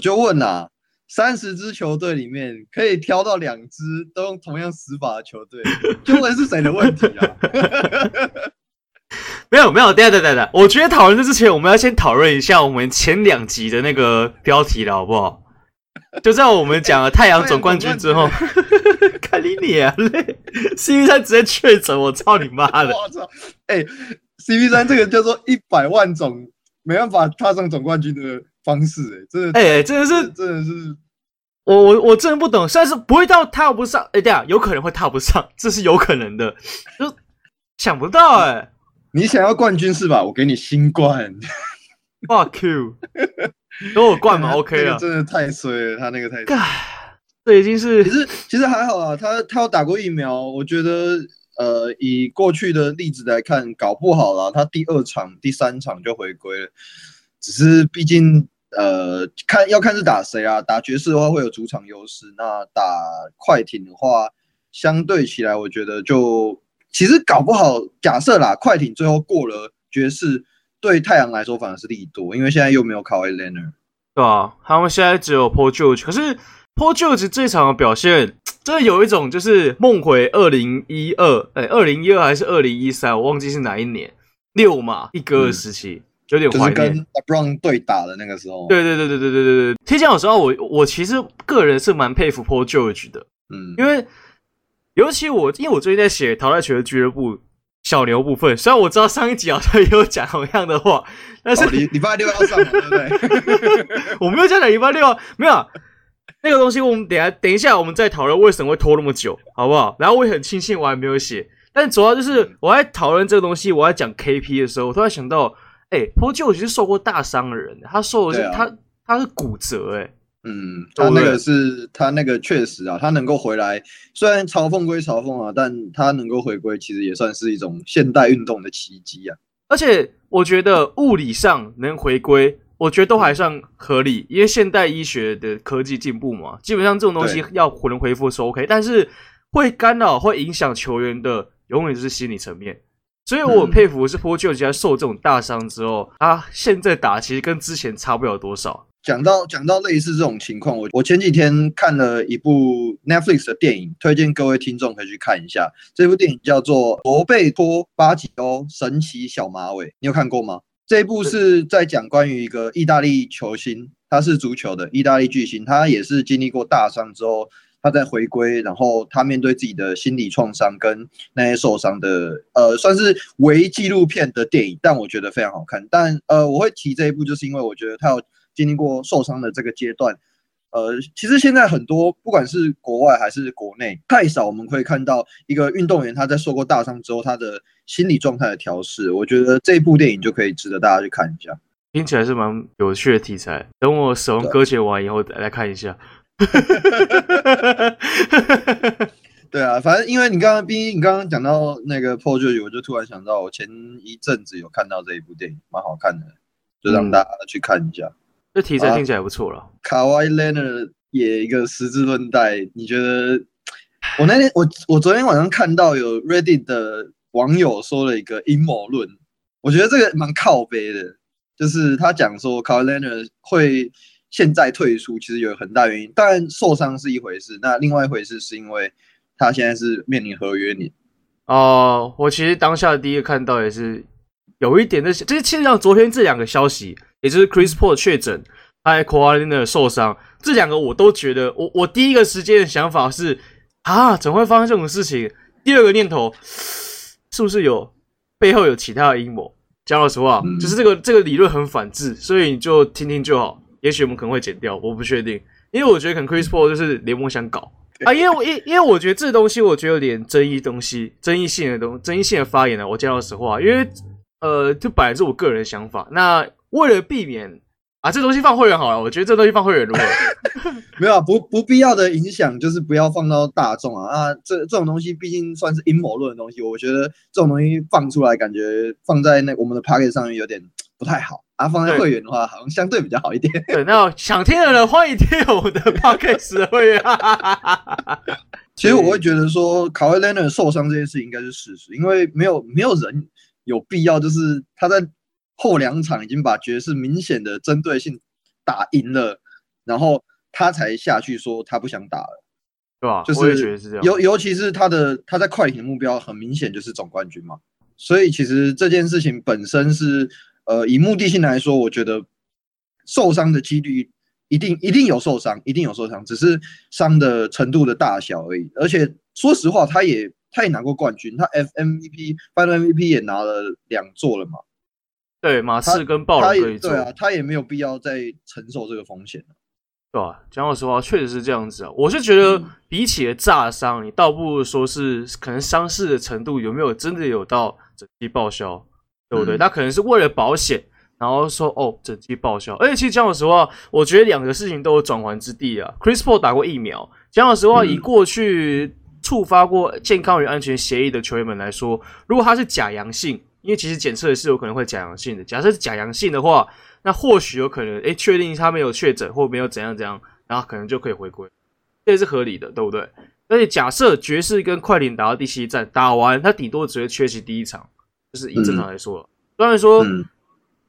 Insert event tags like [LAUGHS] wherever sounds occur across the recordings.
我就问啦，三十支球队里面可以挑到两支都用同样死法的球队，[LAUGHS] 就问是谁的问题啊？[LAUGHS] 没有没有，等下等下等下，我觉得讨论这之前，我们要先讨论一下我们前两集的那个标题了，好不好？[LAUGHS] 就在我们讲了太阳总冠军之后，看你脸嘞，CP 三直接确诊，我操你妈的！我操，哎、欸，CP 三这个叫做一百万种没办法踏上总冠军的方式、欸，哎，真的，哎、欸，真的是，真的是，我我我真的不懂，但是不会到踏不上，哎、欸，对啊，有可能会踏不上，这是有可能的，就想不到、欸，哎，你想要冠军是吧？我给你新冠，Fuck you。给我 [LAUGHS] 冠嘛，OK 了。真的太衰了，他那个太衰。这已经是其实其实还好啊，他他有打过疫苗，我觉得呃，以过去的例子来看，搞不好啦，他第二场、第三场就回归了。只是毕竟呃，看要看是打谁啊，打爵士的话会有主场优势，那打快艇的话，相对起来，我觉得就其实搞不好，假设啦，快艇最后过了爵士。对太阳来说反而是利多，因为现在又没有 Kawhi Leonard，对啊，他们现在只有 Paul George，可是 Paul George 这场的表现真的有一种就是梦回二零一二，哎，二零一二还是二零一三，我忘记是哪一年，六嘛一哥的时期，有点怀念。就是跟 LeBron 对打的那个时候。对对对对对对对对。其实讲有时候我我其实个人是蛮佩服 Paul George 的，嗯，因为尤其我因为我最近在写淘汰球的俱乐部。小牛部分，虽然我知道上一集好像也有讲同样的话，但是礼礼、哦、拜六要上，对不对？[LAUGHS] 我没有讲礼拜六啊，没有啊。那个东西我们等下等一下我们再讨论为什么会拖那么久，好不好？然后我也很庆幸我还没有写，但主要就是我在讨论这个东西，我在讲 KP 的时候，我突然想到，哎、欸，Paul George 其实受过大伤的人，他受的是、啊、他他是骨折、欸，哎。嗯，他那个是他那个确实啊，他能够回来，虽然嘲讽归嘲讽啊，但他能够回归，其实也算是一种现代运动的奇迹啊。而且我觉得物理上能回归，我觉得都还算合理，因为现代医学的科技进步嘛，基本上这种东西要能恢复是 OK，但是会干扰、会影响球员的，永远就是心理层面。所以我很佩服是 Paul George 在受这种大伤之后，他现在打其实跟之前差不了多少。讲到讲到类似这种情况，我我前几天看了一部 Netflix 的电影，推荐各位听众可以去看一下。这部电影叫做《罗贝托·巴吉欧神奇小马尾》，你有看过吗？这一部是在讲关于一个意大利球星，他是足球的意大利巨星，他也是经历过大伤之后，他在回归，然后他面对自己的心理创伤跟那些受伤的，呃，算是微纪录片的电影，但我觉得非常好看。但呃，我会提这一部，就是因为我觉得他有。经历过受伤的这个阶段，呃，其实现在很多不管是国外还是国内，太少我们可以看到一个运动员他在受过大伤之后，他的心理状态的调试。我觉得这部电影就可以值得大家去看一下，听起来是蛮有趣的题材。等我使用搁浅完以后再来看一下。[LAUGHS] 对啊，反正因为你刚刚，毕竟你刚刚讲到那个 Paul George，我就突然想到，我前一阵子有看到这一部电影，蛮好看的，就让大家去看一下。嗯这题材听起来不错了。卡哇伊·莱纳也一个十字韧带，你觉得？我那天我我昨天晚上看到有 Reddit 的网友说了一个阴谋论，我觉得这个蛮靠背的，就是他讲说卡哇伊·莱纳会现在退出，其实有很大原因。当然受伤是一回事，那另外一回事是因为他现在是面临合约年。哦，我其实当下第一个看到也是有一点的，就是其实像昨天这两个消息。也就是 Chris Paul 确诊，还有 Kawhi Leonard 受伤，这两个我都觉得，我我第一个时间的想法是啊，怎么会发生这种事情？第二个念头是不是有背后有其他的阴谋？讲老实话，就是这个这个理论很反智，所以你就听听就好。也许我们可能会剪掉，我不确定，因为我觉得可能 Chris Paul 就是联盟想搞啊，因为我因因为我觉得这东西我觉得有点争议东西，争议性的东争议性的发言呢，我讲老实话，因为呃，这本来是我个人的想法，那。为了避免啊，这东西放会员好了。我觉得这东西放会员如果 [LAUGHS] 没有啊，不不必要的影响，就是不要放到大众啊啊！这这种东西毕竟算是阴谋论的东西，我觉得这种东西放出来，感觉放在那我们的 Pocket 上面有点不太好啊。放在会员的话，好像相对比较好一点。[LAUGHS] 对，那想听的人欢迎听我们的 Podcast 的会员。[LAUGHS] 其实我会觉得说卡威莱纳受伤这件事应该是事实，因为没有没有人有必要，就是他在。后两场已经把爵士明显的针对性打赢了，然后他才下去说他不想打了，对吧？就是我也觉得是这样。尤尤其是他的他在快艇的目标很明显就是总冠军嘛，所以其实这件事情本身是呃以目的性来说，我觉得受伤的几率一定一定有受伤，一定有受伤，只是伤的程度的大小而已。而且说实话，他也他也拿过冠军，他 FMVP、Final MVP 也拿了两座了嘛。对，马刺跟暴龙可以做。对啊，他也没有必要再承受这个风险了，对吧、啊？讲老实话，确实是这样子啊。我是觉得，比起了炸伤，你倒不如说是可能伤势的程度有没有真的有到整体报销，对不对？他、嗯、可能是为了保险，然后说哦，整季报销。而且其实讲老实话，我觉得两个事情都有转圜之地啊。Chris Paul 打过疫苗，讲老实话，以过去触发过健康与安全协议的球员们来说，如果他是假阳性。因为其实检测是有可能会假阳性的。假设是假阳性的话，那或许有可能，诶，确定他没有确诊或没有怎样怎样，然后可能就可以回归，这也是合理的，对不对？而且假设爵士跟快艇打到第七战，打完他顶多只会缺席第一场，就是以正常来说了。虽然说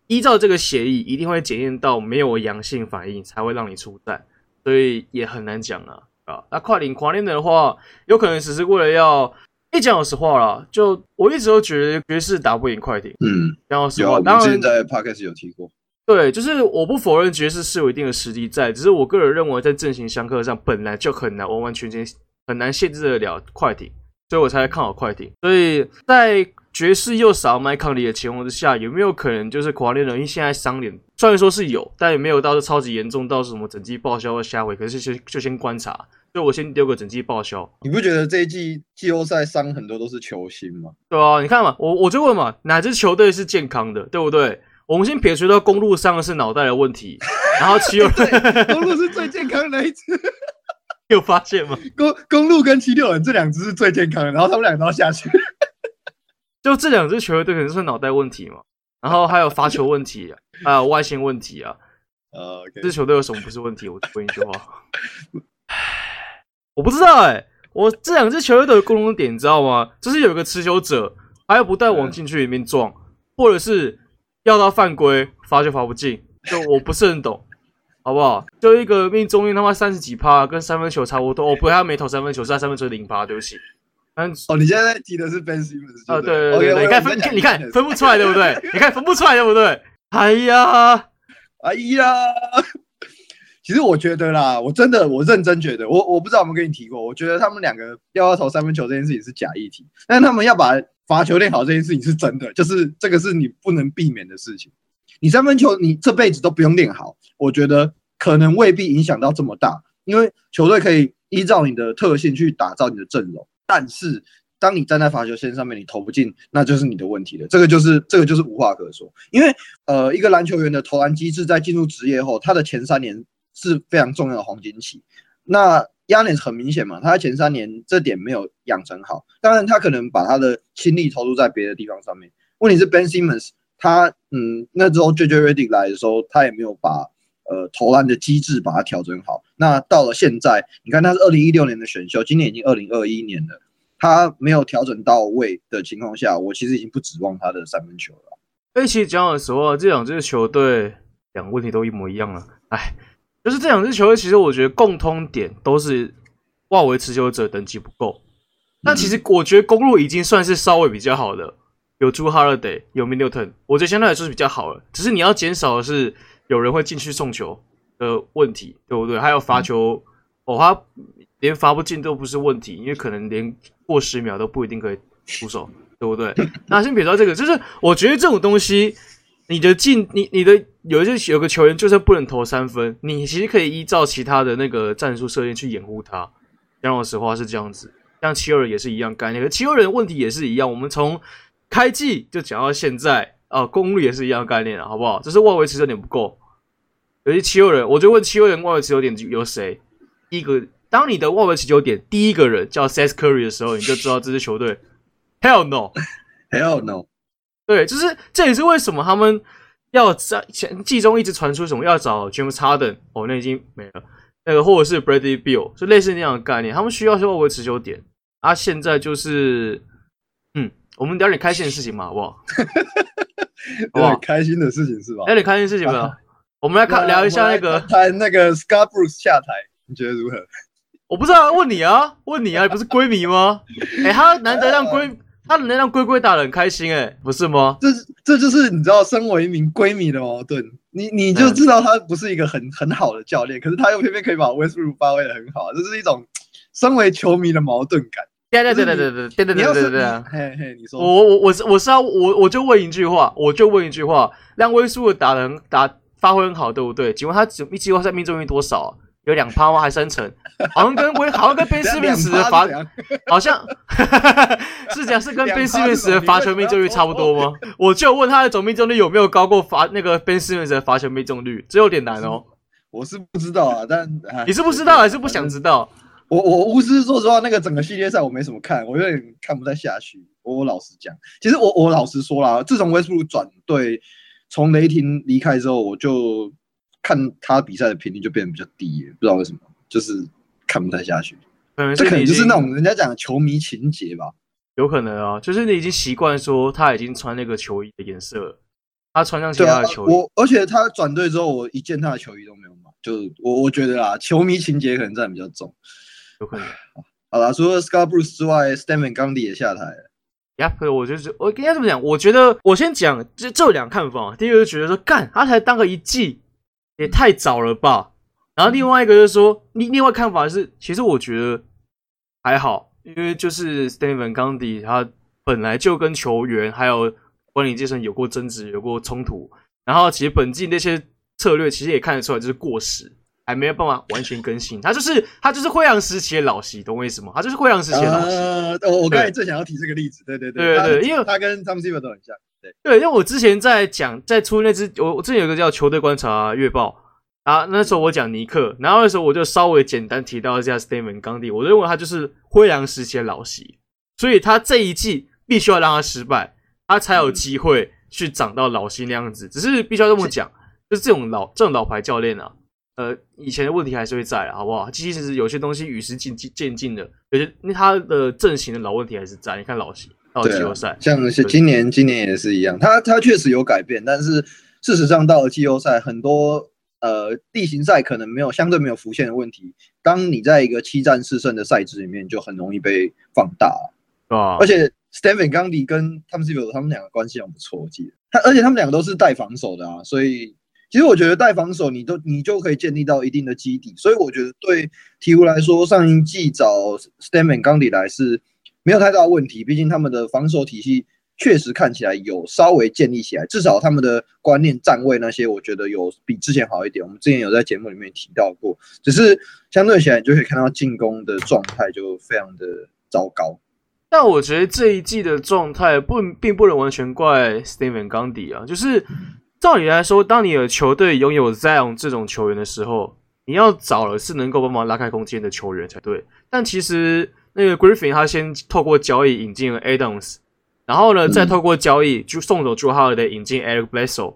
依照这个协议，一定会检验到没有阳性反应才会让你出战，所以也很难讲啊啊。那快艇狂练的话，有可能只是为了要。一讲老实话啦，就我一直都觉得爵士打不赢快艇。嗯，讲老实话，当然现在 Podcast 有提过。对，就是我不否认爵士是有一定的实力在，只是我个人认为在阵型相克上本来就很难完完全全很难限制得了快艇，所以我才看好快艇。所以在爵士又少麦康利的情况之下，有没有可能就是狂练人？因为现在伤脸虽然说是有，但也没有到是超级严重到什么整季报销或下回，可是先就先观察。所以我先丢个整季报销。你不觉得这一季季后赛伤很多都是球星吗？对啊，你看嘛，我我就问嘛，哪支球队是健康的，对不对？我们先撇除掉公路伤的是脑袋的问题，[LAUGHS] 然后七六人公路是最健康的那一支，[LAUGHS] 有发现吗？公公路跟七六人这两支是最健康的，然后他们两个都要下去，就这两支球队可能是脑袋问题嘛，然后还有罚球问题，[LAUGHS] 还有外线问题啊。呃，这支球队有什么不是问题？我问一句话。我不知道哎、欸，我这两支球队都有共同点，你知道吗？就是有一个持球者，还要不断往禁区里面撞，或者是要到犯规，罚就罚不进，就我不是很懂，[LAUGHS] 好不好？就一个命中率他妈三十几趴，跟三分球差不多。哦，不，他没投三分球，是他三分球零趴，对不起。嗯，哦，你现在提的是 Ben Simmons 啊？对对对，对，你看分，你看分不出来，对不对？你看分不出来，对不对？[LAUGHS] 哎呀，[LAUGHS] 哎呀。其实我觉得啦，我真的我认真觉得，我我不知道有没有跟你提过，我觉得他们两个要要投三分球这件事情是假议题，但他们要把罚球练好这件事情是真的，就是这个是你不能避免的事情。你三分球你这辈子都不用练好，我觉得可能未必影响到这么大，因为球队可以依照你的特性去打造你的阵容，但是当你站在罚球线上面你投不进，那就是你的问题了，这个就是这个就是无话可说，因为呃一个篮球员的投篮机制在进入职业后，他的前三年。是非常重要的黄金期。那 Giannis 很明显嘛，他前三年这点没有养成好。当然，他可能把他的心力投入在别的地方上面。问题是 Ben Simmons，他嗯，那时候 JJ Redick 来的时候，他也没有把呃投篮的机制把它调整好。那到了现在，你看他是二零一六年的选秀，今年已经二零二一年了，他没有调整到位的情况下，我其实已经不指望他的三分球了。哎，其实讲老实话，这两支球队两个问题都一模一样了。哎。就是这两支球队，其实我觉得共通点都是外围持球者等级不够。那其实我觉得公路已经算是稍微比较好的，有朱哈勒德有 Middleton，我觉得相对来说是比较好了。只是你要减少的是有人会进去送球的问题，对不对？还有罚球，哦，他连罚不进都不是问题，因为可能连过十秒都不一定可以出手，对不对？[LAUGHS] 那先别说这个，就是我觉得这种东西。你的进，你你的有一些有个球员就算不能投三分，你其实可以依照其他的那个战术设定去掩护他。讲老实话是这样子，像七六人也是一样干那个七六人问题也是一样。我们从开季就讲到现在啊，公率也是一样概念，好不好？只是外围持球点不够。有些七六人，我就问七六人外围持球点有谁？一个，当你的外围持球点第一个人叫 Seth Curry 的时候，你就知道这支球队 Hell no，Hell no。[LAUGHS] 对，就是这也是为什么他们要在前季中一直传出什么要找 James Harden 哦，那已经没了。那个或者是 Bradley Beal，就类似那样的概念，他们需要是外围持球点。啊，现在就是，嗯，我们聊点开心的事情嘛，好不好？有点开心的事情是吧？聊点开心的事情没有？[LAUGHS] 我们来看聊一下那个谈那个 Scott Brooks 下台，你觉得如何？我不知道，问你啊，问你啊，你不是闺蜜吗？[LAUGHS] 哎、欸，他难得让闺，他能让龟龟打得很开心、欸，哎，不是吗？这这就是你知道，身为一名闺蜜的矛盾，你你就知道他不是一个很很好的教练，可是他又偏偏可以把 Westbrook 发挥的很好，这是一种身为球迷的矛盾感。对对对对对对对对对对对啊！嘿嘿，你说我我我是我是要我我就问一句话，我就问一句话，让威叔打人打发挥很好，对不对？请问他一季后赛命中率多少？有两趴吗？还三成？好像跟威好像跟贝斯密斯的罚，[LAUGHS] 好像 [LAUGHS] 是讲是跟贝斯密斯的罚球命中率差不多吗？我就问他的总命中率有没有高过罚那个贝斯密斯的罚球命中率？这有点难哦。[LAUGHS] 我是不知道啊，但你是不知道还是不想知道？我我巫师说实话，那个整个系列赛我没什么看，我有点看不太下去。我，我老实讲，其实我我老实说啦，自从威斯布鲁转队，从雷霆离开之后，我就看他比赛的频率就变得比较低，不知道为什么，就是看不太下去。嗯，这可能就是那种人家讲的球迷情节吧。有可能啊，就是你已经习惯说他已经穿那个球衣的颜色，他穿上其他的球衣。啊、我而且他转队之后，我一件他的球衣都没有买，就我我觉得啦，球迷情节可能占比较重。有可能。好啦，除了 Scar Bruce 之外，Stan Van Gundy 也下台了。呀，可是我就是我应该这么讲，我觉得我先讲这这两看法。第一个就觉得说，干他才当个一季，也太早了吧。然后另外一个就是说，另另外看法是，其实我觉得还好，因为就是 Stan Van Gundy 他本来就跟球员还有管理阶层有过争执，有过冲突。然后其实本季那些策略其实也看得出来就是过时。还没有办法完全更新，他就是他就是灰狼时期的老习，懂我意思吗？他就是灰狼时期的老习。呃，我刚才正想要提这个例子，对对对对对，因为他跟 Tom Thibodeau 都很像。对对，因为我之前在讲在出那支，我我之前有一个叫球队观察月报啊，那时候我讲尼克，然后那时候我就稍微简单提到一下 Stan Van Gundy，我认为他就是灰狼时期的老习，所以他这一季必须要让他失败，他才有机会去长到老习那样子。只是必须要这么讲，就是这种老这种老牌教练啊。呃，以前的问题还是会在，好不好？其实有些东西与时渐进渐进的，有些那他的阵型的老问题还是在。你看老习到季后赛，啊，像是今年今年也是一样，他他确实有改变，但是事实上到了季后赛，很多呃地形赛可能没有相对没有浮现的问题，当你在一个七战四胜的赛制里面，就很容易被放大了啊。而且 Stan Van Gandy 跟汤姆斯他们两个关系很不错，我记得他，而且他们两个都是带防守的啊，所以。其实我觉得带防守，你都你就可以建立到一定的基底，所以我觉得对鹈鹕来说，上一季找 Stan Van Gundy 来是没有太大问题。毕竟他们的防守体系确实看起来有稍微建立起来，至少他们的观念、站位那些，我觉得有比之前好一点。我们之前有在节目里面提到过，只是相对起来，你就可以看到进攻的状态就非常的糟糕。但我觉得这一季的状态不并不能完全怪 Stan Van 冈迪啊，就是。照理来说，当你的球队拥有 Zion 这种球员的时候，你要找的是能够帮忙拉开空间的球员才对。但其实那个 Griffin 他先透过交易引进了 Adams，然后呢，再透过交易就送走 Jrue Holiday 引进 Eric Bledsoe，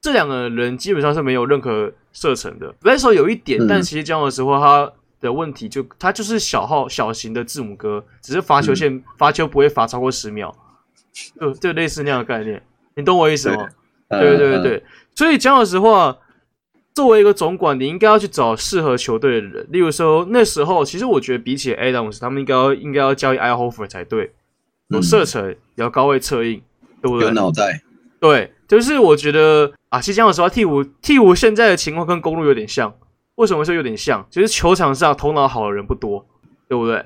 这两个人基本上是没有任何射程的。Bledsoe 有一点，但其实这样的时候，他的问题就他就是小号小型的字母哥，只是罚球线罚球不会罚超过十秒，就就类似那样的概念，你懂我意思吗？对对对对，所以讲老实话，作为一个总管，你应该要去找适合球队的人。例如说，那时候其实我觉得比起 Adams，他们应该要应该要交易 Al Horford 才对，有射程，有高位策应，对不对？有脑袋。对，就是我觉得啊，其实讲老实话，鵜鹕鵜鹕现在的情况跟公路有点像。为什么说有点像？其实球场上头脑好的人不多，对不对？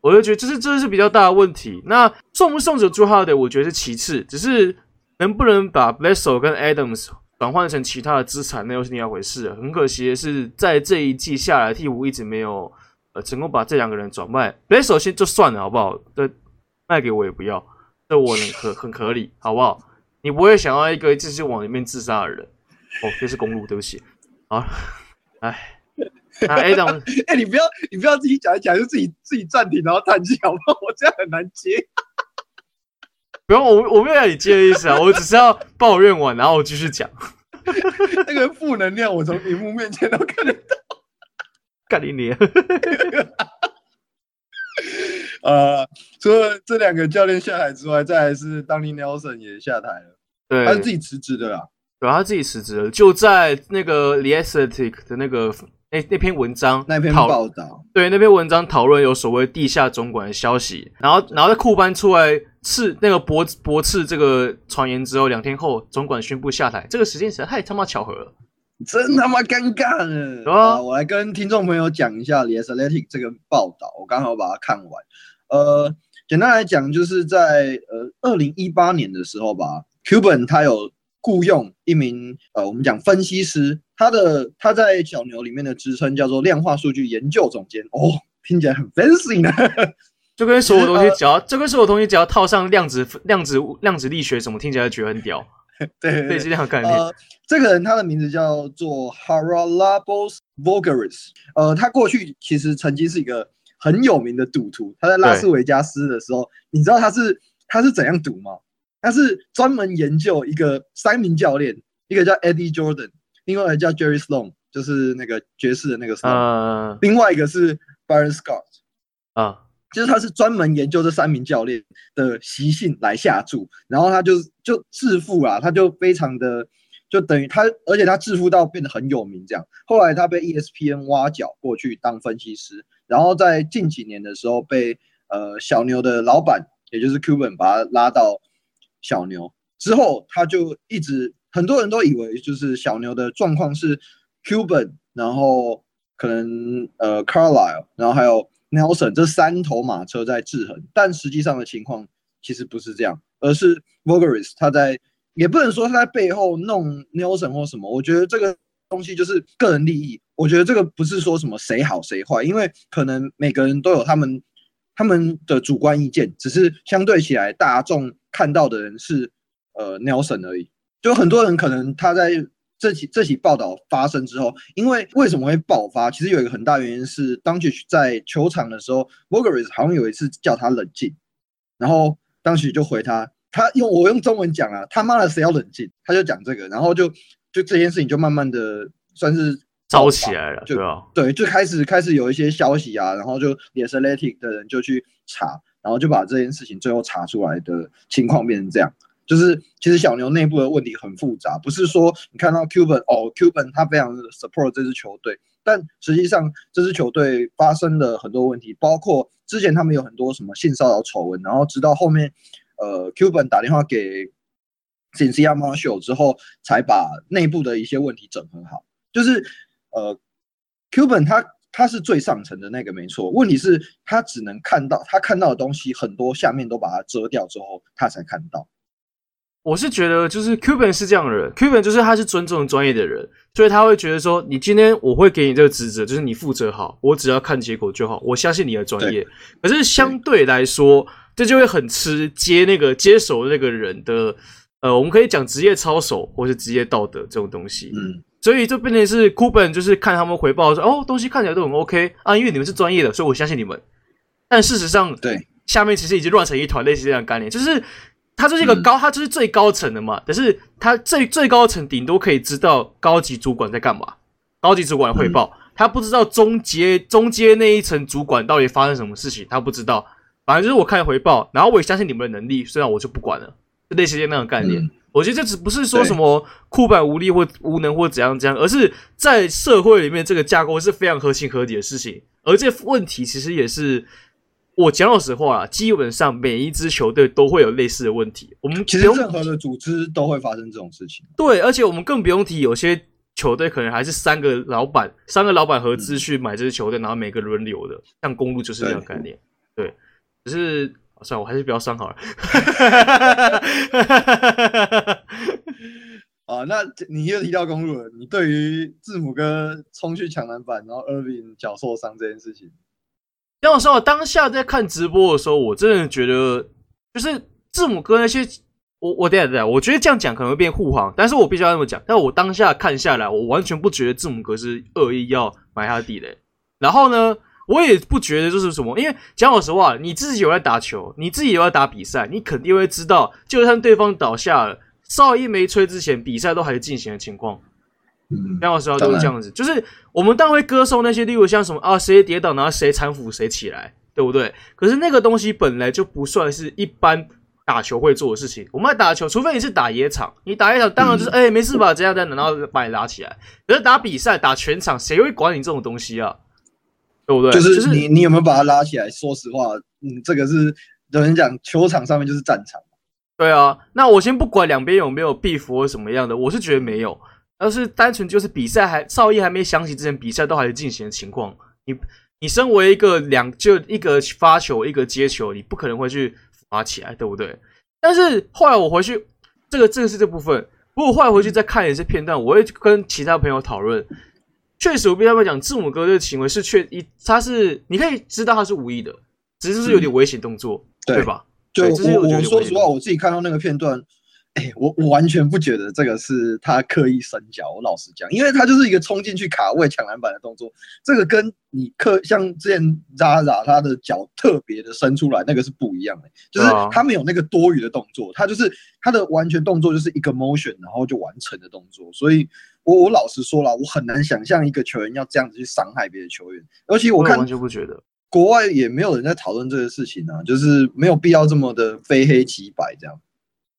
我就觉得这是这是比较大的问题。那送不送走 Jrue Holiday，我觉得是其次，只是。能不能把 Bledsoe 跟 Adams 转换成其他的资产，那又是另一回事。很可惜的是，在这一季下来，鵜鹕一直没有呃成功把这两个人转卖。Blesso 先就算了，好不好？对卖给我也不要，这我能很很合理，好不好？你不会想要一个继续往里面自杀的人。哦，这是公路，对不起。好，哎，那 Adams，[LAUGHS] 哎、你不要你不要自己讲一讲，就自己自己暂停，然后叹气，好不好？我这样很难接。不用，我我没有要你接的意思啊，我只是要抱怨完，然后我继续讲。[LAUGHS] 那个负能量，我从屏幕面前都看得到。干你娘！[LAUGHS] 呃，除了这两个教练下台之外，再来是 Donnie Nelson 也下台了。对，他是自己辞职的啦。对，他自己辞职了，就在那个 The Athletic 的那个那那篇文章那篇报道，对那篇文章讨论有所谓地下总管的消息，然后然后在库班出来刺那个驳驳斥这个传言之后，两天后总管宣布下台，这个时间实在太他妈巧合了，真他妈尴尬了。啊，啊，我来跟听众朋友讲一下 The Athletic 这个报道，我刚好把它看完。呃，简单来讲，就是在呃二零一八年的时候吧，Cuban 他有。雇佣一名呃，我们讲分析师，他的他在小牛里面的职称叫做量化数据研究总监哦，听起来很 fancy 呢。就跟所有东西只要，就跟所有东西只要套上量子量子量子力学什么，听起来觉得很屌。对 [LAUGHS] 对，对，是这样概念。呃，这个人他的名字叫做 Haralabos Voulgaris，呃，他过去其实曾经是一个很有名的赌徒，他在拉斯维加斯的时候，你知道他是他是怎样赌吗？他是专门研究一个三名教练，一个叫 Eddie Jordan，另外一个叫 Jerry Sloan，就是那个爵士的那个 Sloan，、uh, 另外一个是 Byron Scott，啊，uh, 就是他是专门研究这三名教练的习性来下注，然后他就就致富啊，他就非常的就等于他，而且他致富到变得很有名这样。后来他被 ESPN 挖角过去当分析师，然后在近几年的时候被呃小牛的老板，也就是 Cuban 把他拉到。小牛。之后，他就一直很多人都以为就是小牛的状况是 Cuban，然后可能呃 Carlisle，然后还有 Nelson 这三头马车在制衡，但实际上的情况其实不是这样，而是 Voulgaris 他在也不能说他在背后弄 Nelson 或什么，我觉得这个东西就是个人利益，我觉得这个不是说什么谁好谁坏，因为可能每个人都有他们他们的主观意见，只是相对起来大众。看到的人是呃 Nelson 而已，就很多人可能他在这起这起报道发生之后，因为为什么会爆发？其实有一个很大原因是 Doncic 在球场的时候 v o g e r i s 好像有一次叫他冷静，然后 Doncic 就回他，他用我用中文讲啊，他妈的谁要冷静？他就讲这个，然后就就这件事情就慢慢的算是烧起来了，就对啊，对，就开始开始有一些消息啊，然后就 The Athletic 的人就去查。然后就把这件事情最后查出来的情况变成这样，就是其实小牛内部的问题很复杂，不是说你看到 Cuban 哦，Cuban 他非常的 support 这支球队，但实际上这支球队发生了很多问题，包括之前他们有很多什么性骚扰丑闻，然后直到后面呃 Cuban 打电话给 Cynthia Marshall 之后，才把内部的一些问题整合好，就是呃 Cuban 他。他是最上层的那个没错，问题是，他只能看到他看到的东西很多，下面都把它遮掉之后，他才看到。我是觉得，就是 Cuban 是这样的人，Cuban 就是他是尊重专业的人，所以他会觉得说，你今天我会给你这个职责，就是你负责好，我只要看结果就好，我相信你的专业。可是相对来说，这就会很吃接那个接手那个人的，呃，我们可以讲职业操守或是职业道德这种东西。嗯。所以这变成是 Cuban 就是看他们回报说，哦，东西看起来都很 OK 啊，因为你们是专业的，所以我相信你们。但事实上，对下面其实已经乱成一团，类似这样的概念，就是他就是一个高，嗯、他就是最高层的嘛。但是他最最高层顶多可以知道高级主管在干嘛，高级主管汇报，嗯、他不知道中阶中阶那一层主管到底发生什么事情，他不知道。反正就是我看回报，然后我也相信你们的能力，虽然我就不管了，就类似这样的概念。嗯我觉得这只不是说什么库板无力或无能或怎样怎样，而是在社会里面这个架构是非常合情合理的事情。而这问题其实也是我讲老实话啊，基本上每一支球队都会有类似的问题。我们其实任何的组织都会发生这种事情。对，而且我们更不用提有些球队可能还是三个老板，三个老板合资去买这支球队，然后每个轮流的，像公路就是这样概念。对，只是。算了，我还是不要伤好了。啊，[LAUGHS] 那你又提到公路了，你对于字母哥冲去抢篮板，然后 Irving 脚受伤这件事情，让我说，我当下在看直播的时候，我真的觉得，就是字母哥那些，我我等下等下，我觉得这样讲可能会变护航，但是我必须要这么讲。但我当下看下来，我完全不觉得字母哥是恶意要埋他的地雷。然后呢？我也不觉得就是什么，因为讲老实话，你自己有在打球，你自己有在打比赛，你肯定会知道，就算对方倒下了，哨音没吹之前，比赛都还是进行的情况。嗯，讲老实话都是这样子，就是我们当然会歌颂那些，例如像什么啊，谁跌倒，然后谁搀扶谁起来，对不对？可是那个东西本来就不算是一般打球会做的事情。我们在打球，除非你是打野场，你打野场当然就是哎、嗯欸、没事吧，这样这样，然后把你拉起来。可是打比赛打全场，谁会管你这种东西啊？对不对？就是你你有没有把他拉起来？说实话，嗯，这个是有人讲球场上面就是战场。对啊，那我先不管两边有没有 beef 或什么样的，我是觉得没有，而是单纯就是比赛还哨音还没想起之前，比赛都还在进行的情况。你你身为一个两就一个发球一个接球，你不可能会去罚起来，对不对？但是后来我回去，这个这个是这部分。不过后来回去再看一些片段，我会跟其他朋友讨论。确实，我跟他们讲，字母哥这个行为是确一，他是你可以知道他是无意的，只是是有点危险动作，嗯、对吧？就我我说实话，我自己看到那个片段，哎、欸，我我完全不觉得这个是他刻意伸脚。我老实讲，因为他就是一个冲进去卡位抢篮板的动作，这个跟你刻像之前 Zaza 他的脚特别的伸出来，那个是不一样的。就是他没有那个多余的动作，他就是他的完全动作就是一个 motion，然后就完成的动作。所以我我老实说了，我很难想象一个球员要这样子去伤害别的球员，而且我看我完全不觉得。国外也没有人在讨论这个事情啊，就是没有必要这么的非黑即白这样。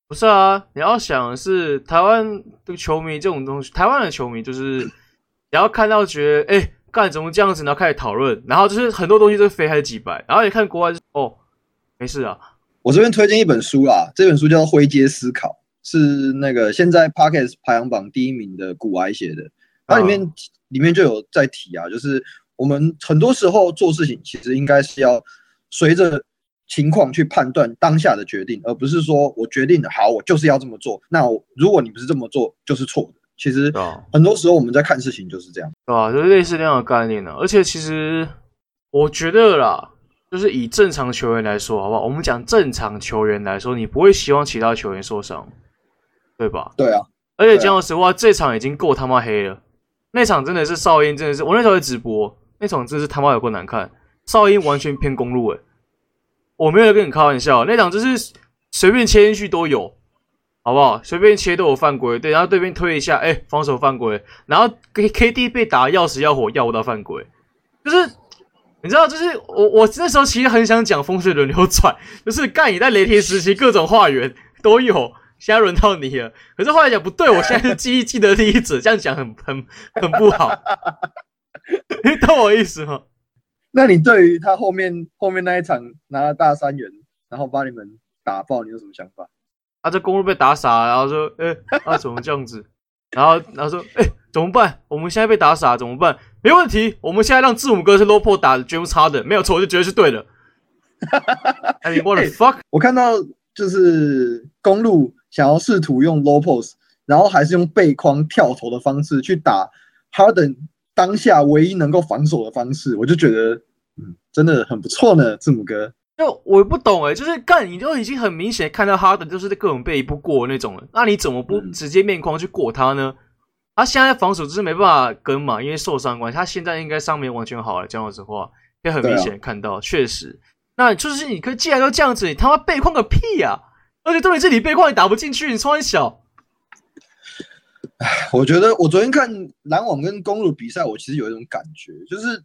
不是啊，你要想的是台湾的球迷这种东西，台湾的球迷就是，你要看到觉得哎，干、欸、怎么这样子，然后开始讨论，然后就是很多东西都是非黑即白，然后你看国外就是哦，没事啊。我这边推荐一本书啦，这本书叫做《灰阶思考》，是那个现在 Podcast 排行榜第一名的古埃写的，它里面、嗯、里面就有在提啊，就是。我们很多时候做事情，其实应该是要随着情况去判断当下的决定，而不是说我决定的好，我就是要这么做。那如果你不是这么做，就是错的。其实很多时候我们在看事情就是这样，对吧？就是类似那样的概念呢。而且其实我觉得啦，就是以正常球员来说，好不好？我们讲正常球员来说，你不会希望其他球员受伤，对吧？对啊。而且讲实话，这场已经够他妈黑了。那场真的是哨音，真的是我那时候在直播。那场真是他妈有够难看，哨音完全偏公路诶、欸，我没有跟你开玩笑，那场就是随便切进去都有，好不好？随便切都有犯规，对，然后对面推一下，哎、欸，防守犯规，然后 K K D 被打要死要活要不到犯规，就是你知道，就是我我那时候其实很想讲风水轮流转，就是干你在雷霆时期各种化缘都有，现在轮到你了，可是后来讲不对，我现在是记忆记得第一者，[LAUGHS] 这样讲很很很不好。你 [LAUGHS] 懂我意思吗？那你对于他后面后面那一场拿了大三元，然后把你们打爆，你有什么想法？啊，这公路被打傻，然后说，哎、欸，啊，怎么这样子？[LAUGHS] 然后然后说，哎、欸，怎么办？我们现在被打傻，怎么办？没问题，我们现在让字母哥是 low post 打 James Harden，没有错，就觉得是对的。I mean, what the fuck？、欸、我看到就是公路想要试图用 low post，然后还是用背框跳投的方式去打 Harden。当下唯一能够防守的方式，我就觉得，嗯，真的很不错呢，字母哥。就我不懂哎，就是干，你就已经很明显看到哈登就是各种背不过那种了，那你怎么不直接面框去过他呢？嗯、他现在防守就是没办法跟嘛，因为受伤关系。他现在应该伤没完全好了，讲老实话，可以很明显看到，确、啊、实。那就是你可以既然都这样子，你他妈背框个屁呀、啊！而且重点是你背框也打不进去，你穿小。唉，我觉得我昨天看篮网跟公路比赛，我其实有一种感觉，就是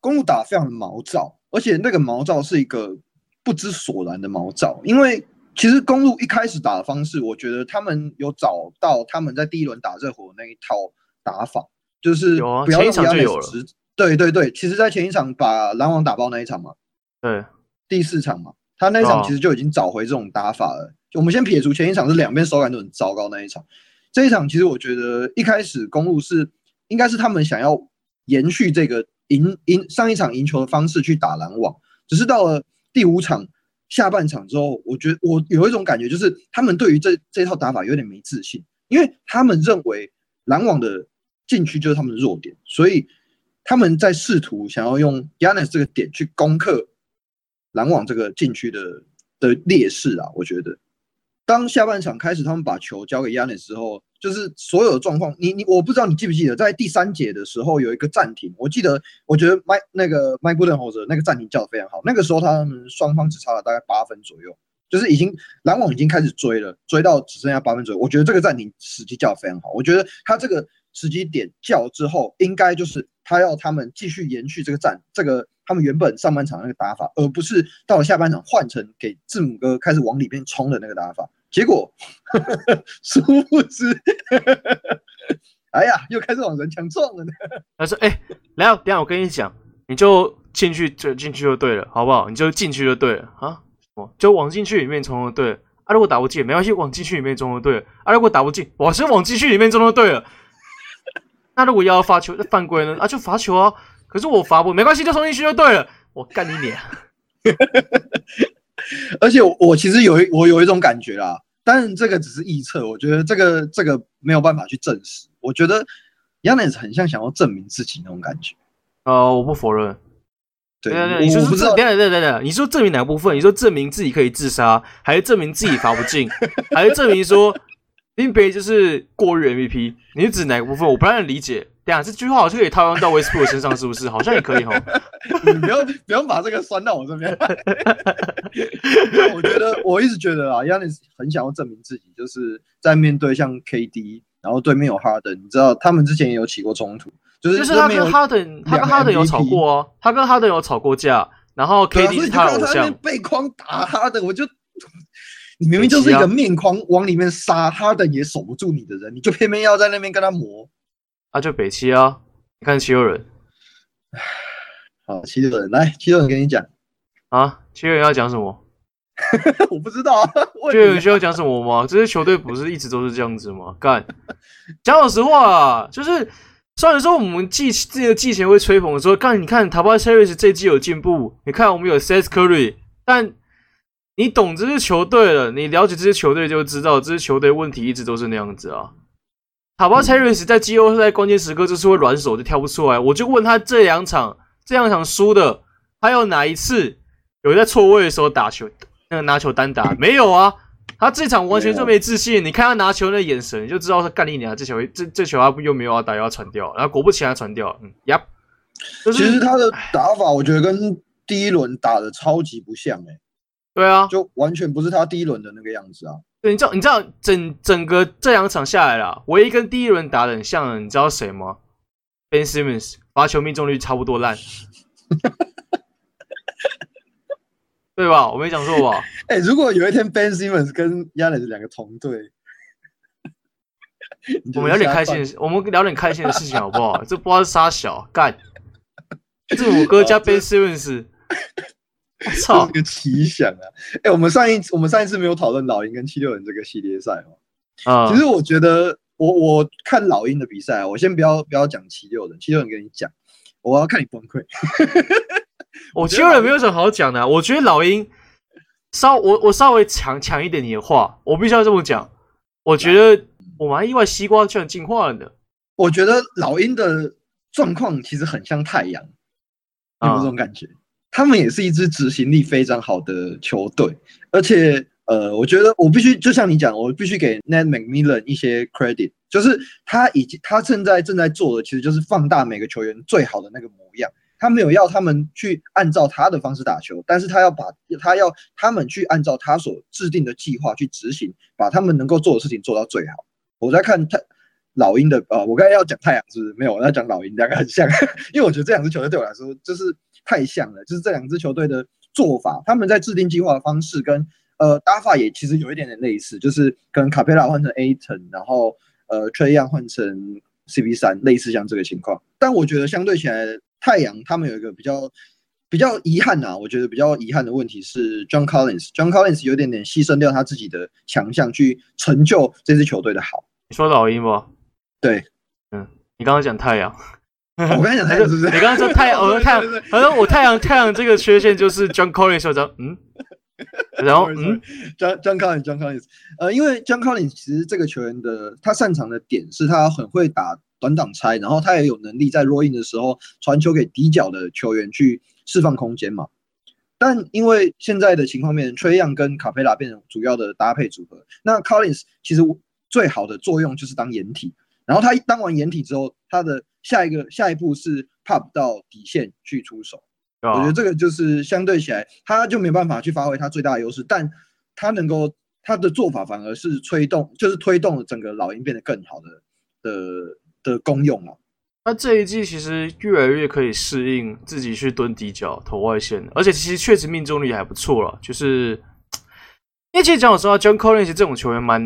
公路打得非常的毛躁，而且那个毛躁是一个不知所然的毛躁。因为其实公路一开始打的方式，我觉得他们有找到他们在第一轮打热火那一套打法，就是不要让 Giannis 对对对，其实，在前一场把篮网打爆那一场嘛，对，第四场嘛，他那一场其实就已经找回这种打法了。就我们先撇除前一场是两边手感都很糟糕那一场。这一场其实我觉得一开始公路是应该是他们想要延续这个赢赢上一场赢球的方式去打篮网，只是到了第五场下半场之后，我觉得我有一种感觉，就是他们对于这这套打法有点没自信，因为他们认为篮网的禁区就是他们的弱点，所以他们在试图想要用 Giannis 这个点去攻克篮网这个禁区的的劣势啊，我觉得。当下半场开始，他们把球交给 Giannis 之后，就是所有的状况，你你我不知道你记不记得，在第三节的时候有一个暂停，我记得，我觉得麦那个 Mike Budenholzer 那个暂停叫的非常好，那个时候他们双方只差了大概八分左右，就是已经篮网已经开始追了，追到只剩下八分左右，我觉得这个暂停时机叫得非常好，我觉得他这个时机点叫之后，应该就是他要他们继续延续这个战，这个他们原本上半场那个打法，而不是到了下半场换成给字母哥开始往里面冲的那个打法。结果，[LAUGHS] 殊不知，[LAUGHS] 哎呀，又开始往人墙撞了呢。他说：“哎、欸，来，等下我跟你讲，你就进去就进去就对了，好不好？你就进去就对了啊，就往进去里面冲就对了。”啊，如果打不进，没关系，往禁区里面冲就对了。啊，如果打不进，我先往禁区里面冲就对了。那如果要罚球，那犯规呢？[LAUGHS] 啊，就罚球啊。可是我罚不，没关系，就冲进去就对了。我干你脸！[LAUGHS] 而且我，我其实有一我有一种感觉啦，但这个只是臆测。我觉得这个这个没有办法去证实。我觉得 Giannis 很像想要证明自己那种感觉。呃，我不否认。对对对，你说是证，等等等等，你说证明哪个部分？你说证明自己可以自杀，还是证明自己罚不进，[LAUGHS] 还是证明说林北就是过誉 MVP？你是指哪个部分？我不太能理解。对啊，这句话好像可以套用到 Westbrook 身上，是不是？好像也可以哈。[LAUGHS] 你不要不要把这个拴到我这边。[LAUGHS] 我觉得我一直觉得啊，Giannis 很想要证明自己，就是在面对像 KD，然后对面有哈登，你知道他们之前也有起过冲突。就是他跟哈登，他跟哈登有吵过哦，他跟哈登有吵过架，然后 KD 是他的偶像，背框打哈登，我就，你明明就是一个面框往里面杀，他的也守不住你的人，你就偏偏要在那边跟他磨，啊，就北七啊，你看七六人，[SIGHS] 好，七六人来，七六人跟你讲啊，七六人要讲什么？[LAUGHS] 我不知道 [LAUGHS] 啊，七六人需要讲什么吗？这些球队不是一直都是这样子吗？干，[LAUGHS] 讲老实话啊，就是。虽然说我们季这个季前会吹捧说，干你看 Tobias Harris 这季有进步，你看我们有 Seth Curry，但你懂这支球队了，你了解这支球队就知道，这支球队问题一直都是那样子啊。Tobias Harris 在季后赛关键时刻就是会软手就跳不出来，我就问他这两场这两场输的，还有哪一次有在错位的时候打球，那个拿球单打没有啊？他这场完全就没自信，你看他拿球那眼神，你就知道他干你娘！这球这这球他不又没有要打，又要传掉，然后果不其然传掉。嗯，呀、yep，其实他的打法，我觉得跟第一轮打的超级不像诶、欸。对啊，就完全不是他第一轮的那个样子啊。对，你知道你知道整整个这两场下来了，唯一跟第一轮打的很像的，你知道谁吗？Ben Simmons 罚球命中率差不多烂。[LAUGHS] 对吧？我没讲错吧？哎、欸，如果有一天 Ben Simmons 跟 Giannis 两个同队，[LAUGHS] 我们聊点开心的事，我们聊点开心的事情好不好？[LAUGHS] 这不知道是啥小干，字母哥加 Ben Simmons，[LAUGHS] 我操，这个奇想啊！哎、欸，我们上一我们上一次没有讨论老鹰跟七六人这个系列赛哦。啊，其实我觉得我我看老鹰的比赛，我先不要不要讲七六人，七六人跟你讲，我要看你崩溃。[LAUGHS] 我七六人没有什么好讲的、啊，我觉得老鹰稍我我稍微抢抢一点你的话，我必须要这么讲。我觉得我蛮意外，西瓜居然进化了呢。我觉得老鹰的状况其实很像太阳，有没有这种感觉？嗯、他们也是一支执行力非常好的球队，而且呃，我觉得我必须就像你讲，我必须给 Nate McMillan 一些 credit，就是他已经他现在正在做的，其实就是放大每个球员最好的那个模样。他没有要他们去按照他的方式打球，但是他要把他要他们去按照他所制定的计划去执行，把他们能够做的事情做到最好。我在看太老鹰的，呃，我刚才要讲太阳是是？没有，我要讲老鹰，两个很像，[LAUGHS] 因为我觉得这两支球队对我来说就是太像了，就是这两支球队的做法，他们在制定计划的方式跟呃打法也其实有一点点类似，就是可能卡佩拉换成 Ayton，然后呃 Trae Young 换成 CP 三类似像这个情况，但我觉得相对起来。太阳他们有一个比较比较遗憾呐、啊，我觉得比较遗憾的问题是 John Collins，John Collins 有点点牺牲掉他自己的强项去成就这支球队的好。你说老鹰不？对，嗯，你刚刚讲太阳，我刚才讲太阳是不是？你刚刚说太阳，[LAUGHS] 我说太阳，反正我太阳太阳这个缺陷就是 John Collins 说的，嗯，[LAUGHS] 然后嗯，John John Collins，John Collins，呃，因为 John Collins 其实这个球员的他擅长的点是他很会打。短挡拆，然后他也有能力在 roll in 的时候传球给底角的球员去释放空间嘛。但因为现在的情况面，Trae Young 跟卡佩拉变成主要的搭配组合，那 Collins 其实最好的作用就是当掩体。然后他一当完掩体之后，他的下一个下一步是 pop 到底线去出手。我觉得这个就是相对起来，他就没办法去发挥他最大的优势，但他能够他的做法反而是推动，就是推动了整个老鹰变得更好的的。的功用啊。那这一季其实越来越可以适应自己去蹲底角投外线，而且其实确实命中率还不错了。就是因为其实讲老实话，John Collins 这种球员蛮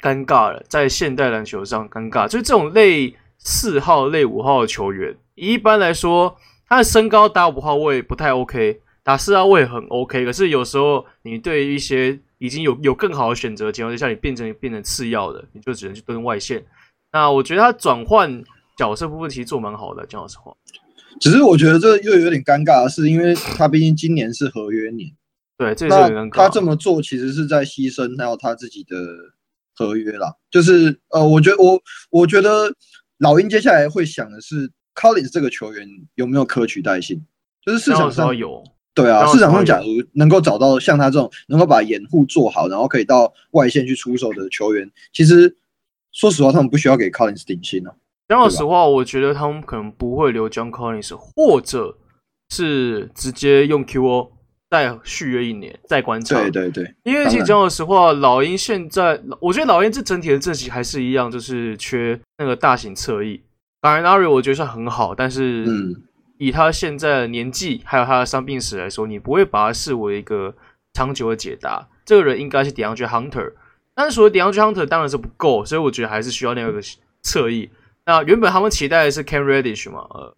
尴尬的，在现代篮球上尴尬。就是这种类四号、类五号的球员，一般来说他的身高打五号位不太 OK，打四号位很 OK。可是有时候你对于一些已经有有更好的选择的情况之下，你变成变成次要的，你就只能去蹲外线。那我觉得他转换。角色部分其实做蛮好的，讲老实话。只是我觉得这又有点尴尬的是，因为他毕竟今年是合约年，对，这是很尴尬。他这么做其实是在牺牲还有他自己的合约啦。就是呃，我觉得我我觉得老鹰接下来会想的是，Collins 这个球员有没有可取代性？就是市场上有，对啊，市场上假如能够找到像他这种能够把掩护做好，然后可以到外线去出手的球员，其实说实话，他们不需要给 Collins 顶薪啊。讲老实话，我觉得他们可能不会留 John Collins，或者是直接用 QO 再续约一年再观察。对对对，因为其实讲老实话，老鹰现在，我觉得老鹰这整体的阵型还是一样，就是缺那个大型侧翼。Gallinari 我觉得算很好，但是以他现在的年纪还有他的伤病史来说，你不会把他视为一个长久的解答。这个人应该是 DeAndre Hunter，但是所谓 DeAndre Hunter 当然是不够，所以我觉得还是需要那个侧翼。那原本他们期待的是 Cam Reddish 嘛？呃，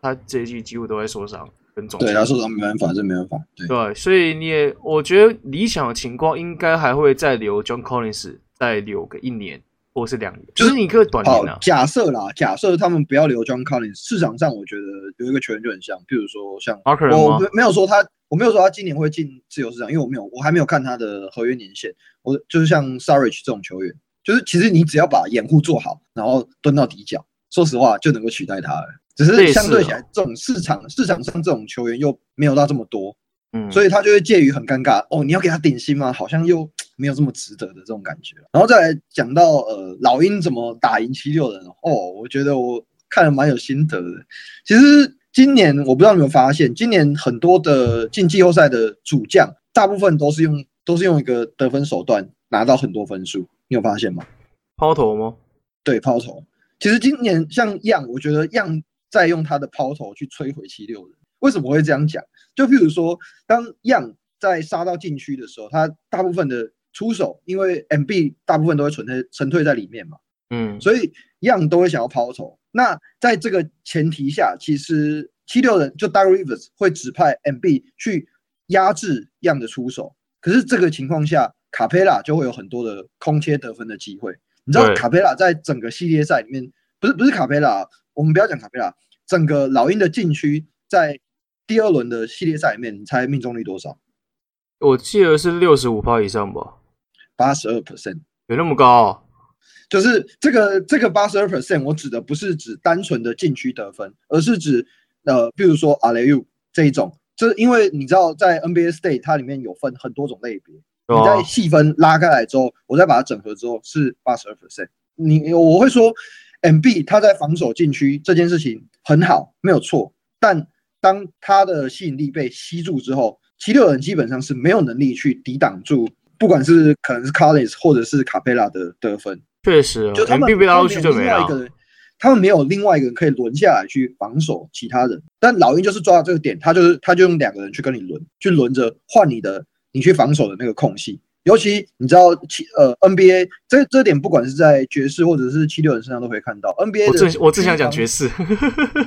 他这一季几乎都在受伤，跟总对他受伤没办法，这没办法。对，对，所以你也，我觉得理想的情况应该还会再留 John Collins，再留个一年或是两年，就是你可以短年啊。假设啦，假设他们不要留 John Collins，市场上我觉得有一个球员就很像，比如说像 Marker 我没有说他，我没有说他今年会进自由市场，因为我没有，我还没有看他的合约年限。我就是像 Saric 这种球员。就是其实你只要把掩护做好，然后蹲到底角，说实话就能够取代他了。只是相对起来，这种市场市场上这种球员又没有到这么多，嗯，所以他就会介于很尴尬。哦，你要给他顶薪吗？好像又没有这么值得的这种感觉。然后再来讲到呃老鹰怎么打赢七六人哦，我觉得我看了蛮有心得的。其实今年我不知道你有没有发现，今年很多的进季后赛的主将，大部分都是用都是用一个得分手段拿到很多分数。你有发现吗？抛投吗？对，抛投。其实今年像 Young，我觉得 Young 在用他的抛投去摧毁七六人。为什么会这样讲？就譬如说，当 Young 在杀到禁区的时候，他大部分的出手，因为 MB 大部分都会存在沉退在里面嘛，嗯，所以 Young 都会想要抛投。那在这个前提下，其实七六人就 Doc Rivers 会指派 MB 去压制 Young 的出手。可是这个情况下，卡佩拉就会有很多的空切得分的机会。你知道卡佩拉在整个系列赛里面，不是不是卡佩拉，我们不要讲卡佩拉，整个老鹰的禁区在第二轮的系列赛里面，你猜命中率多少？我记得是六十五趴以上吧，八十二 percent，有那么高啊？就是这个这个八十二 percent，我指的不是指单纯的禁区得分，而是指呃，比如说阿雷乌这一种，这因为你知道在 NBA State 它里面有分很多种类别。你在细分拉开来之后，我再把它整合之后是八十二 percent。你我会说，MB 他在防守禁区这件事情很好，没有错。但当他的吸引力被吸住之后，七六人基本上是没有能力去抵挡住，不管是可能是 Collins 或者是卡佩拉的得分。确实，就他们被拉出去就没了。他们没有另外一个人可以轮下来去防守其他人。但老鹰就是抓到这个点，他就是他就用两个人去跟你轮，去轮着换你的。你去防守的那个空隙，尤其你知道七呃 NBA 这这点，不管是在爵士或者是七六人身上都可以看到。NBA 的我正我正想讲爵士。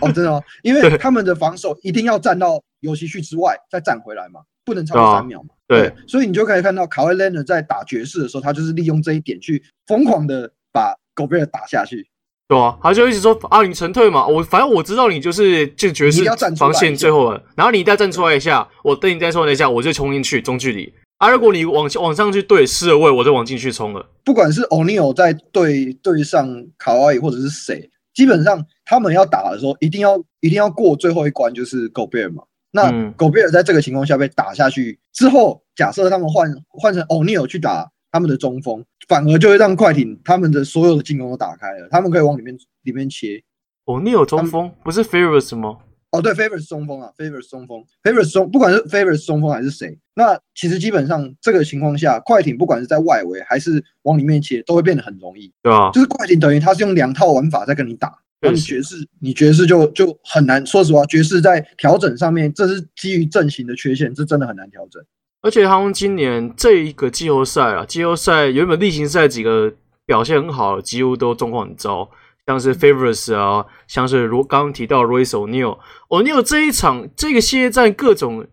哦，真的哦，因为他们的防守一定要站到游戏区之外再站回来嘛，不能超过三秒嘛。对，对，所以你就可以看到卡威莱纳在打爵士的时候，他就是利用这一点去疯狂的把狗贝尔打下去。对啊，他就一直说啊，你沉退嘛，我反正我知道你就是就爵士防线最后了，然后你一旦站出来一下，我等你再出来一下，我就冲进去中距离啊。如果你往往上去对失了位，我就往进去冲了。不管是欧尼尔在对对上卡哇伊或者是谁，基本上他们要打的时候，一定要一定要过最后一关，就是狗贝尔嘛。那狗贝尔在这个情况下被打下去之后，假设他们换换成欧尼尔去打。他们的中锋反而就会让快艇他们的所有的进攻都打开了，他们可以往里面里面切。哦，你有中锋不是 Favors 吗？哦，对，Favors 中锋啊，Favors 中锋，Favors 中不管是 Favors 中锋还是谁，那其实基本上这个情况下，快艇不管是在外围还是往里面切，都会变得很容易。对啊，就是快艇等于他是用两套玩法在跟你打，那你爵士，你爵士就就很难。说实话，爵士在调整上面，这是基于阵型的缺陷，这真的很难调整。而且他们今年这一个季后赛啊，季后赛原本例行赛几个表现很好，几乎都状况很糟。像是 Favors 啊，像是如刚刚提到 Royce O'Neal，O'Neal 这一场这个系列战各种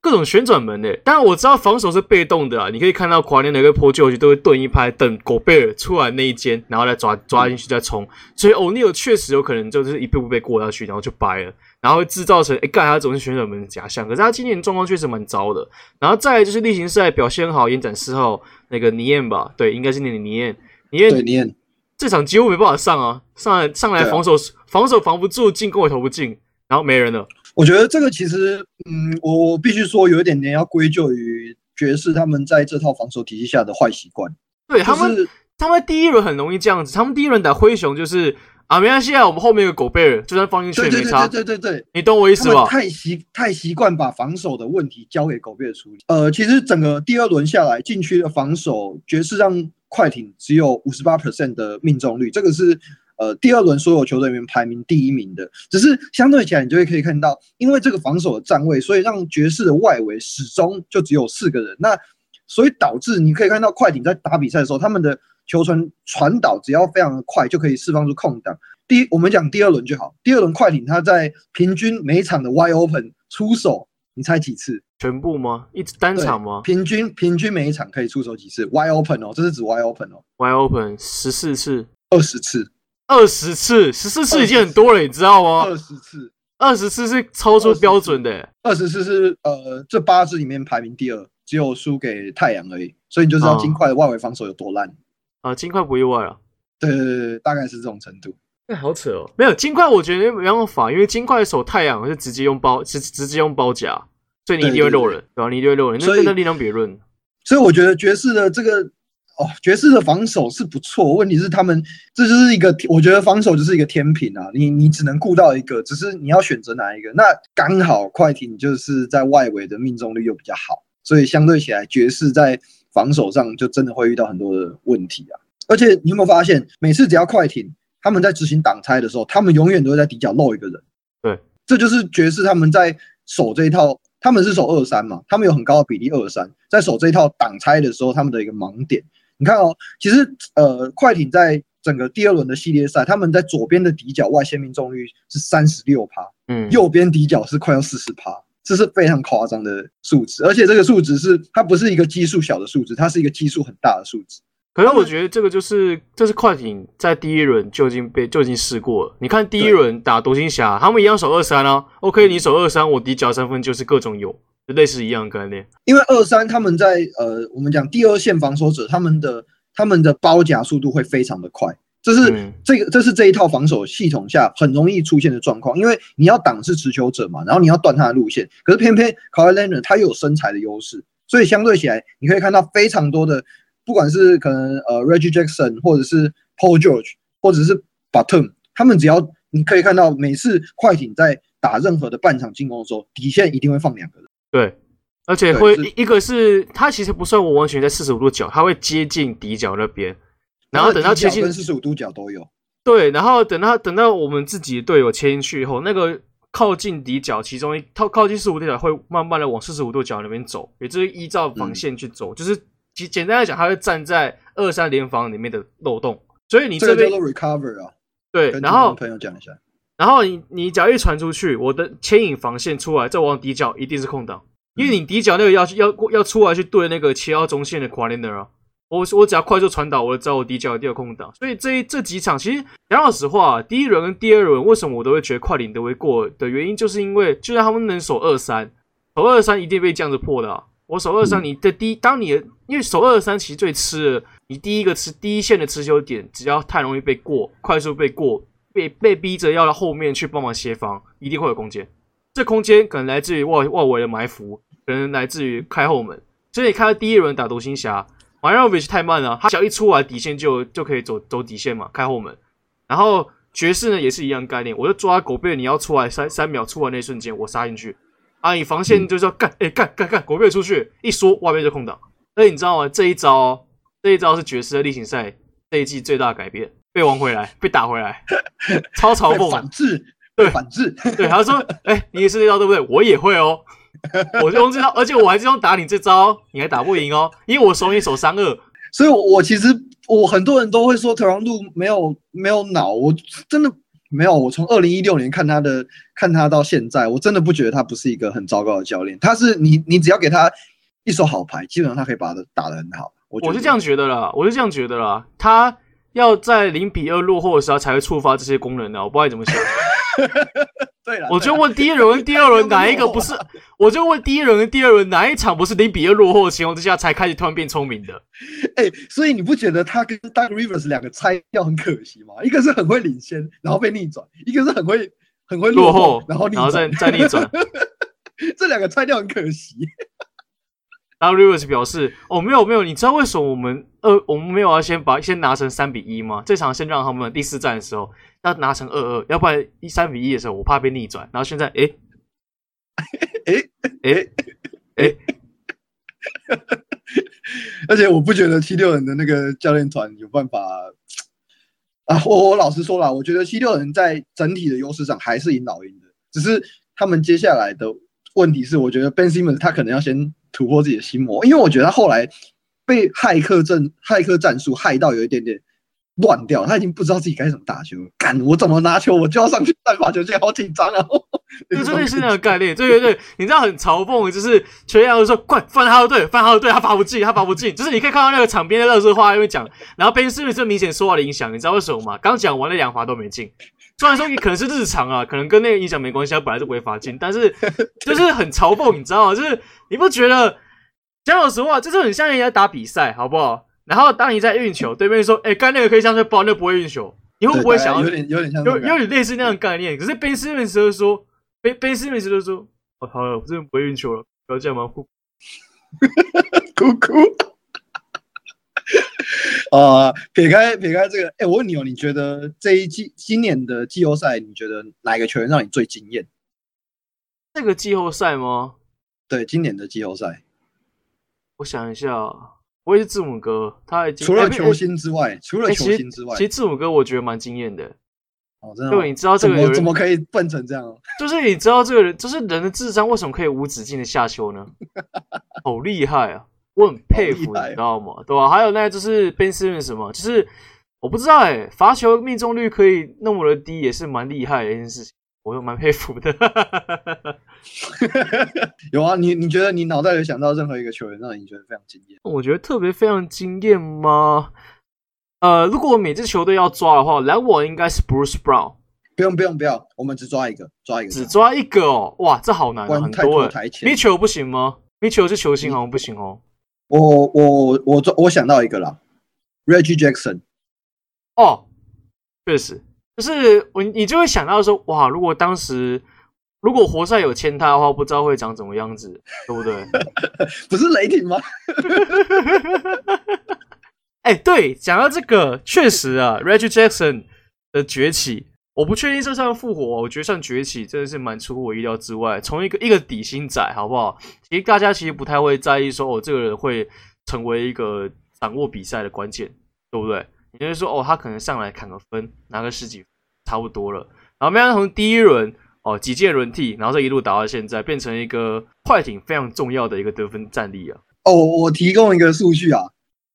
各种旋转门诶，当然我知道防守是被动的啊，你可以看到跨年的一个 Paul George 都会顿一拍，等狗贝尔出来那一间，然后来抓抓进去再冲，所以 O'Neal 确实有可能就是一步步被过下去，然后就掰了，然后会制造成诶，盖他总是旋转门的假象，可是他今年状况确实蛮糟的。然后再就是例行赛表现好，延展四号那个尼燕吧，对，应该是那个尼燕，尼燕，对尼燕。这场几乎没办法上啊，上来上来防守、啊、防守防不住，进攻也投不进，然后没人了。我觉得这个其实，嗯，我我必须说有一点点要归咎于爵士他们在这套防守体系下的坏习惯。对他们，他们第一轮很容易这样子，他们第一轮打灰熊就是啊，没关系啊，我们后面有个狗贝尔，就算放进去也没差。对对对对对，你懂我意思吧？太习太习惯把防守的问题交给狗贝尔处理。呃，其实整个第二轮下来，禁区的防守爵士让。快艇只有五十八 percent 的命中率，这个是呃第二轮所有球队里面排名第一名的。只是相对起来，你就会可以看到，因为这个防守的站位，所以让爵士的外围始终就只有四个人。那所以导致你可以看到快艇在打比赛的时候，他们的球传传导只要非常的快，就可以释放出空档。第一，我们讲第二轮就好。第二轮快艇他在平均每场的 wide open 出手，你猜几次？全部吗？一直单场吗？平均平均每一场可以出手几次？Wide open 哦，这是指 wide open 哦。Wide open 十四次，二十次，二十次，十四次已经很多了，你知道吗？二十次，二十次是超出标准的。二十次是呃，这八支里面排名第二，只有输给太阳而已。所以你就知道金块的外围防守有多烂啊！金块不意外啊。对对对对，大概是这种程度。那好扯哦。没有金块，我觉得没办法，因为金块守太阳是直接用包，直直接用包夹。所以你一定会漏人，对吧？你一定会漏人，那真的另当别论。所以我觉得爵士的这个哦，爵士的防守是不错。问题是他们这就是一个，我觉得防守就是一个天平啊。你你只能顾到一个，只是你要选择哪一个。那刚好快艇就是在外围的命中率又比较好，所以相对起来，爵士在防守上就真的会遇到很多的问题啊。而且你有没有发现，每次只要快艇他们在执行挡拆的时候，他们永远都会在底角漏一个人。对，这就是爵士他们在守这一套。他们是守二三嘛，他们有很高的比例二三，在守这一套挡拆的时候，他们的一个盲点。你看哦，其实呃，快艇在整个第二轮的系列赛，他们在左边的底角外线命中率是三十六趴，嗯，右边底角是快要四十趴，这是非常夸张的数值，而且这个数值是它不是一个基数小的数值，它是一个基数很大的数值。可是我觉得这个就是，这是快艇在第一轮就已经被就已经试过了。你看第一轮打独行侠，他们一样守二三啊。OK，你守二三，我底角三分就是各种有，就类似一样的概念。因为二三他们在呃，我们讲第二线防守者，他们的他们的包夹速度会非常的快，这是这个这是这一套防守系统下很容易出现的状况。因为你要挡是持球者嘛，然后你要断他的路线，可是偏偏 Kawhi Leonard 他又有身材的优势，所以相对起来你可以看到非常多的。不管是可能呃，Reggie Jackson，或者是 Paul George，或者是 Batum，他们只要你可以看到，每次快艇在打任何的半场进攻的时候，底线一定会放两个人。对，而且会一个是他其实不算我完全在四十五度角，他会接近底角那边，然后等到接近四十五度角都有。对，然后等到等到我们自己队友切进去以后，那个靠近底角，其中一靠靠近四十五度角会慢慢的往四十五度角那边走，也就是依照防线去走，嗯、就是。其简单来讲，他会站在二三联防里面的漏洞，所以你这边 recover 啊。对，然后朋友讲一下，然后你你只要一传出去，我的牵引防线出来，再往底角一定是空档，因为你底角那个要去要要出来去对那个切到中线的 Kawhi 啊。我我只要快速传导，我就知道我底角一定有空档。所以这这几场其实讲老实话，第一轮跟第二轮为什么我都会觉得快艇都会过的原因，就是因为就算他们能守二三，守二三一定被这样子破的啊。我守二三，你的第一，当你的因为守二三其实最吃的，你第一个吃第一线的持球点，只要太容易被过，快速被过，被被逼着要到后面去帮忙协防，一定会有空间。这空间可能来自于外外围的埋伏，可能来自于开后门。所以你看到第一轮打独行侠，Marjanovic 太慢了，他只要一出来底线就就可以走走底线嘛，开后门。然后爵士呢也是一样概念，我就抓狗贝，你要出来三三秒出来那瞬间，我杀进去。啊，你防线就是要干，哎干干干，国贝出去，一说外面就空档。所以你知道吗？这一招、哦，这一招是爵士的例行赛这一季最大的改变，被玩回来，被打回来，[LAUGHS] 超嘲讽，反制，对反制，对，他说，哎、欸，你也是这招对不对？我也会哦，我就用这招，而且我还是用打你这招，你还打不赢哦，因为我手你手三二。所以我，我其实我很多人都会说特朗普没有没有脑，我真的没有。我从二零一六年看他的看他到现在，我真的不觉得他不是一个很糟糕的教练。他是你你只要给他一手好牌，基本上他可以把他打得很好。我我是这样觉得啦，我是这样觉得啦。他要在零比二落后的时候才会触发这些功能的，我不知道你怎么想。[LAUGHS] 对了，我就问第一轮跟 [LAUGHS] 第二轮哪一个不是？我就问第一轮跟第二轮哪一场不是零比二落后的情况之下才开始突然变聪明的？[LAUGHS] 哎、欸，所以你不觉得他跟 Doc Rivers 两个拆掉很可惜吗？一个是很会领先，然后被逆转；一个是很会很会落后，落后然后再再逆转。这两个拆掉很可惜。Doc Rivers 表示：“哦，没有没有，你知道为什么我们二我们没有要先把先拿成三比一吗？这场先让他们第四战的时候。”要拿成二二，要不然一三比一的时候，我怕被逆转。然后现在，哎，哎，哎，哎，而且我不觉得七六人的那个教练团有办法啊。我我老实说了，我觉得七六人在整体的优势上还是赢老鹰的，只是他们接下来的问题是，我觉得 Ben Simmons 他可能要先突破自己的心魔，因为我觉得他后来被骇客阵骇客战术害到有一点点。乱掉，他已经不知道自己该怎么打球。干，我怎么拿球，我就要上去带罚球线，好紧张啊！就真的是那个概念，对对对，你知道很嘲讽，就是全亚都说快翻哈登队，翻哈登队，他罚不进，他罚不进。就是你可以看到那个场边的热热话因为讲，然后 Ben Simmons 这明显受到了影响，你知道为什么吗？刚讲完了两罚都没进，虽然说你可能是日常啊，可能跟那个影响没关系，他本来就不会罚进，但是 [LAUGHS] 就是很嘲讽，你知道吗？就是你不觉得讲老实话，就是很像人家打比赛，好不好？然后当你在运球，对面说：“哎，刚那个可以上去包，那个不会运球。”你会不会想要？有点有点像，有有点类似那样的概念。可是 Ben Simmons 就说：“Ben Ben Simmons 就说，我好了，我真的不会运球了，不要这样嘛，哭哭 [LAUGHS] 哭。”啊，[LAUGHS] 撇开撇开这个，哎，我问你哦，你觉得这一季今年的季后赛，你觉得哪一个球员让你最惊艳？这个季后赛吗？对，今年的季后赛，我想一下。我也是字母哥，他已经除了球星之外，欸、除了球星之外，其实字母哥我觉得蛮惊艳的。哦，真的？对，你知道这个人怎么可以笨成这样？[LAUGHS] 就是你知道这个人，就是人的智商为什么可以无止境的下修呢？[LAUGHS] 好厉害啊！我很佩服，你知道吗？对吧、啊？还有那就是 Ben Simmons 什么，就是我不知道哎、欸，罚球命中率可以那么的低，也是蛮厉害的一件事情。我又蛮佩服的，[LAUGHS] 有啊，你你觉得你脑袋里想到任何一个球员让你觉得非常惊艳？我觉得特别非常惊艳吗？呃，如果我每支球队要抓的话，篮网应该是 Bruce Brown。不用不用不要，我们只抓一个，抓一个，只抓一个哦。哇，这好难啊，很多人。Mitchell 不行吗？Mitchell 是球星好像不行哦。我我我抓，我想到一个啦，Reggie Jackson。哦，确实。就是我，你就会想到说，哇，如果当时如果活塞有签他的话，不知道会长怎么样子，对不对？[LAUGHS] 不是雷霆吗？[LAUGHS] 哎、欸，对，讲到这个，确实啊，Reggie Jackson 的崛起，我不确定这算复活，我觉得算崛起，真的是蛮出乎我意料之外。从一个一个底薪仔，好不好？其实大家其实不太会在意说，哦，这个人会成为一个掌握比赛的关键，对不对？也就是说，哦，他可能上来砍个分，拿个十几，差不多了。然后，没想到从第一轮哦几届轮替，然后这一路打到现在，变成一个快艇非常重要的一个得分战力啊。哦，我提供一个数据啊，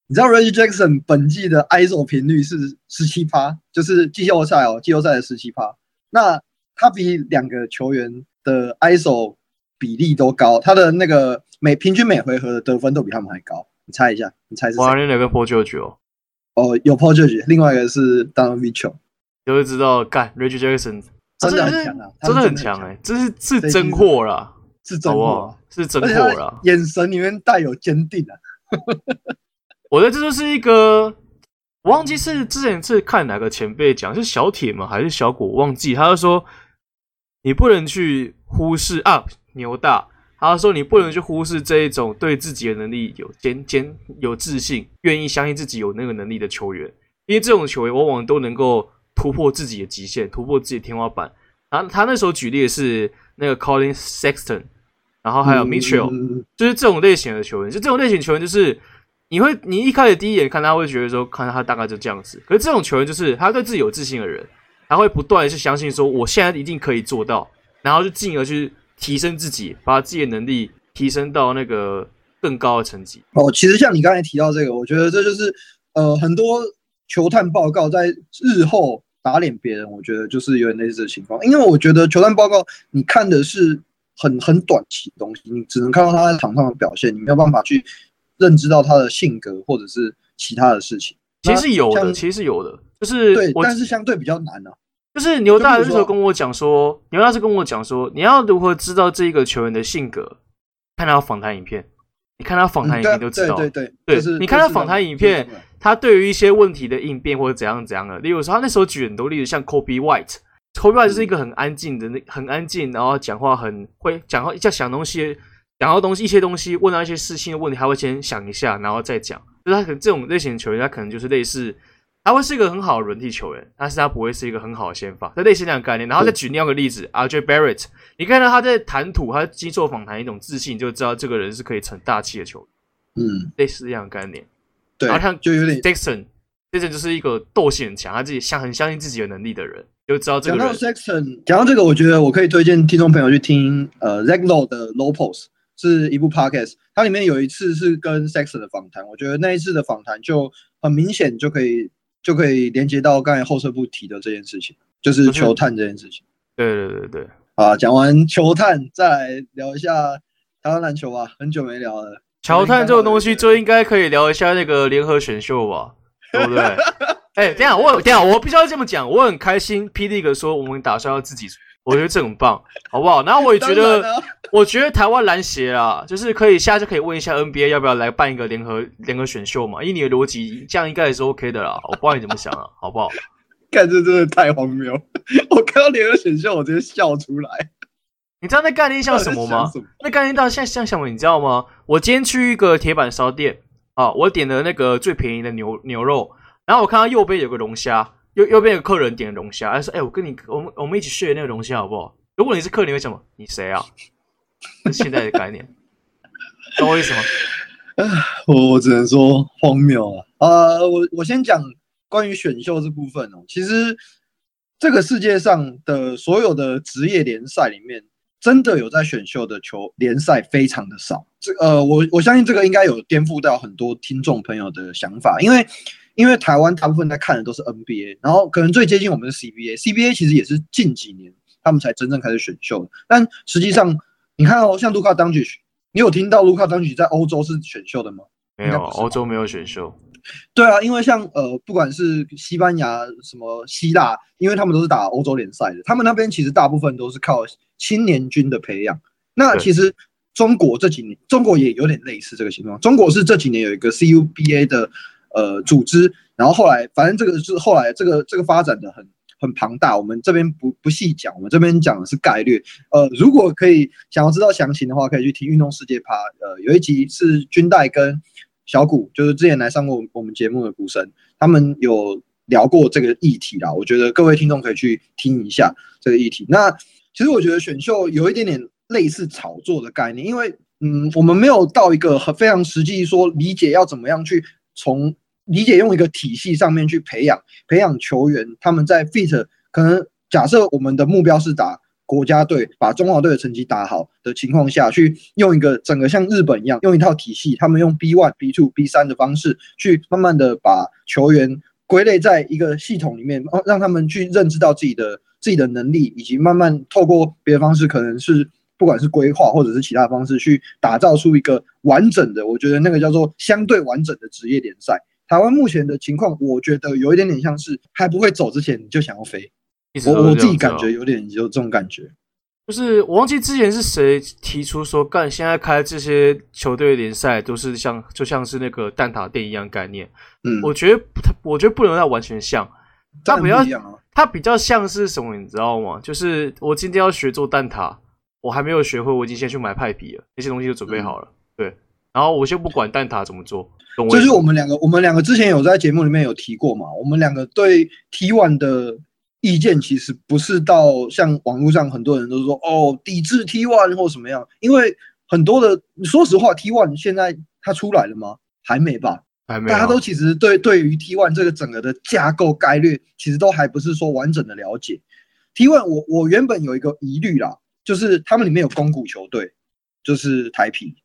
你知道 Reggie Jackson 本季的 ISO 频率是十七趴，就是季后赛哦，季后赛的十七趴。那他比两个球员的 ISO 比例都高，他的那个每平均每回合的得分都比他们还高。你猜一下，你猜是谁？哇，你哪个破九九？哦，有 Paul George，另外一个是 Donovan Mitchell，就会知道，干 Reggie Jackson 真的很强啊，真的很强哎，这是是真货啦，是真货，是真货啦，眼神里面带有坚定啊。我觉得这就是一个，我忘记是之前是看哪个前辈讲，是小铁吗？还是小果？我忘记，他就说你不能去忽视啊，牛大。他说：“你不能去忽视这一种对自己的能力有坚坚有自信、愿意相信自己有那个能力的球员，因为这种球员往往都能够突破自己的极限，突破自己的天花板。然后他那时候举例的是那个 Collin Sexton，然后还有 Mitchell，、嗯、就是这种类型的球员。就这种类型球员，就是你会你一开始第一眼看他会觉得说，看他大概就这样子。可是这种球员就是他对自己有自信的人，他会不断的去相信说，我现在一定可以做到，然后就进而去提升自己，把自己的能力提升到那个更高的层级。哦，其实像你刚才提到这个，我觉得这就是呃很多球探报告在日后。打脸别人，我觉得就是有点类似的情况，因为我觉得球探报告你看的是很很短期的东西，你只能看到他在场上的表现，你没有办法去认知到他的性格或者是其他的事情。其实有的，其实有的，就是对，但是相对比较难呢、啊。就是牛大那时候跟我讲说，牛大是跟我讲说，你要如何知道这个球员的性格，看他访谈影片。你看他访谈影片就知道，对对对，对，你看他访谈影片，他对于一些问题的应变或者怎样怎样的，例如说他那时候举很多例子，像 Kobe White，Kobe White 是一个很安静的，那很安静，然后讲话很会讲话，在想东西，讲到东西一些东西，问到一些事情的问题，他会先想一下，然后再讲。就是他可能这种类型的球员，他可能就是类似。他会是一个很好的轮替球员，但是他不会是一个很好的先发，这类似这样的概念。然后再举另外一个例子，RJ Barrett，你看到他在谈吐，他接受访谈一种自信，就知道这个人是可以成大器的球员。嗯，类似这样的概念。对，然后他就有点 Sexton，Sexton 就是一个斗性很强，他自己相很相信自己的能力的人，就知道这个人。讲到 Jackson，讲到这个，我觉得我可以推荐听众朋友去听呃 Lowe 的 Low Post，是一部 Podcast，它里面有一次是跟 Sexton 的访谈，我觉得那一次的访谈就很明显就可以。就可以连接到刚才后撤部提的这件事情，就是球探这件事情。对对对对，啊，讲完球探，再来聊一下台湾篮球吧，很久没聊了。球探这种东西，就应该可以聊一下那个联合选秀吧，[LAUGHS] 对不对？哎、欸，等下我等下我必须要这么讲，我很开心，P. League 说我们打算要自己。我觉得这很棒，好不好？然后我也觉得，我觉得台湾篮协啊，就是可以下次可以问一下 NBA 要不要来办一个联合联合选秀嘛？以你的逻辑，这样应该也是 OK 的啦。我不知道你怎么想啊，好不好？[LAUGHS] 看这真的太荒谬！我看到联合选秀，我直接笑出来。你知道那概念像什么吗？么那概念到现在像什么？你知道吗？我今天去一个铁板烧店啊，我点了那个最便宜的牛牛肉，然后我看到右边有个龙虾。右右边有个客人点龙虾，他说：“哎、欸，我跟你，我们我们一起 share 那个龙虾好不好？如果你是客人，你会什么？你谁啊？是现在的概念，懂我意思吗？[LAUGHS] 我我只能说荒谬啊！呃，我我先讲关于选秀这部分哦。其实这个世界上的所有的职业联赛里面，真的有在选秀的球联赛非常的少。这呃，我我相信这个应该有颠覆到很多听众朋友的想法，因为。因为台湾大部分在看的都是 NBA，然后可能最接近我们的 CBA，CBA 其实也是近几年他们才真正开始选秀的。但实际上，你看哦，像卢卡当局，你有听到卢卡当局在欧洲是选秀的吗？没有，欧洲没有选秀。对啊，因为像呃，不管是西班牙、什么希腊，因为他们都是打欧洲联赛的，他们那边其实大部分都是靠青年军的培养。那其实中国这几年，中国也有点类似这个情况。中国是这几年有一个 CUBA 的。呃，组织，然后后来，反正这个是后来这个这个发展的很很庞大，我们这边不不细讲，我们这边讲的是概率。呃，如果可以想要知道详情的话，可以去听运动世界趴。呃，有一集是军代跟小古，就是之前来上过我们节目的股神，他们有聊过这个议题啦。我觉得各位听众可以去听一下这个议题。那其实我觉得选秀有一点点类似炒作的概念，因为嗯，我们没有到一个很非常实际说理解要怎么样去从。理解用一个体系上面去培养培养球员，他们在 fit 可能假设我们的目标是打国家队，把中华队的成绩打好的情况下去用一个整个像日本一样用一套体系，他们用 B one B two B 三的方式去慢慢的把球员归类在一个系统里面，让他们去认知到自己的自己的能力，以及慢慢透过别的方式，可能是不管是规划或者是其他方式去打造出一个完整的，我觉得那个叫做相对完整的职业联赛。台湾目前的情况，我觉得有一点点像是还不会走之前你就想要飞，我我自己感觉有点有这种感觉。就是我忘记之前是谁提出说，干现在开这些球队联赛都是像就像是那个蛋挞店一样概念。嗯，我觉得他我觉得不能让完全像，它比较它比较像是什么，你知道吗？就是我今天要学做蛋挞，我还没有学会，我已经先去买派皮了，那些东西都准备好了。对，然后我先不管蛋挞怎么做，就是我们两个，我们两个之前有在节目里面有提过嘛，我们两个对 T1 的意见其实不是到像网络上很多人都说哦抵制 T1 或什么样，因为很多的说实话 T1 现在它出来了吗？还没吧。还没，大家都其实对对于 T1 这个整个的架构概略，其实都还不是说完整的了解。T1 我我原本有一个疑虑啦，就是他们里面有公股球队，就是台啤，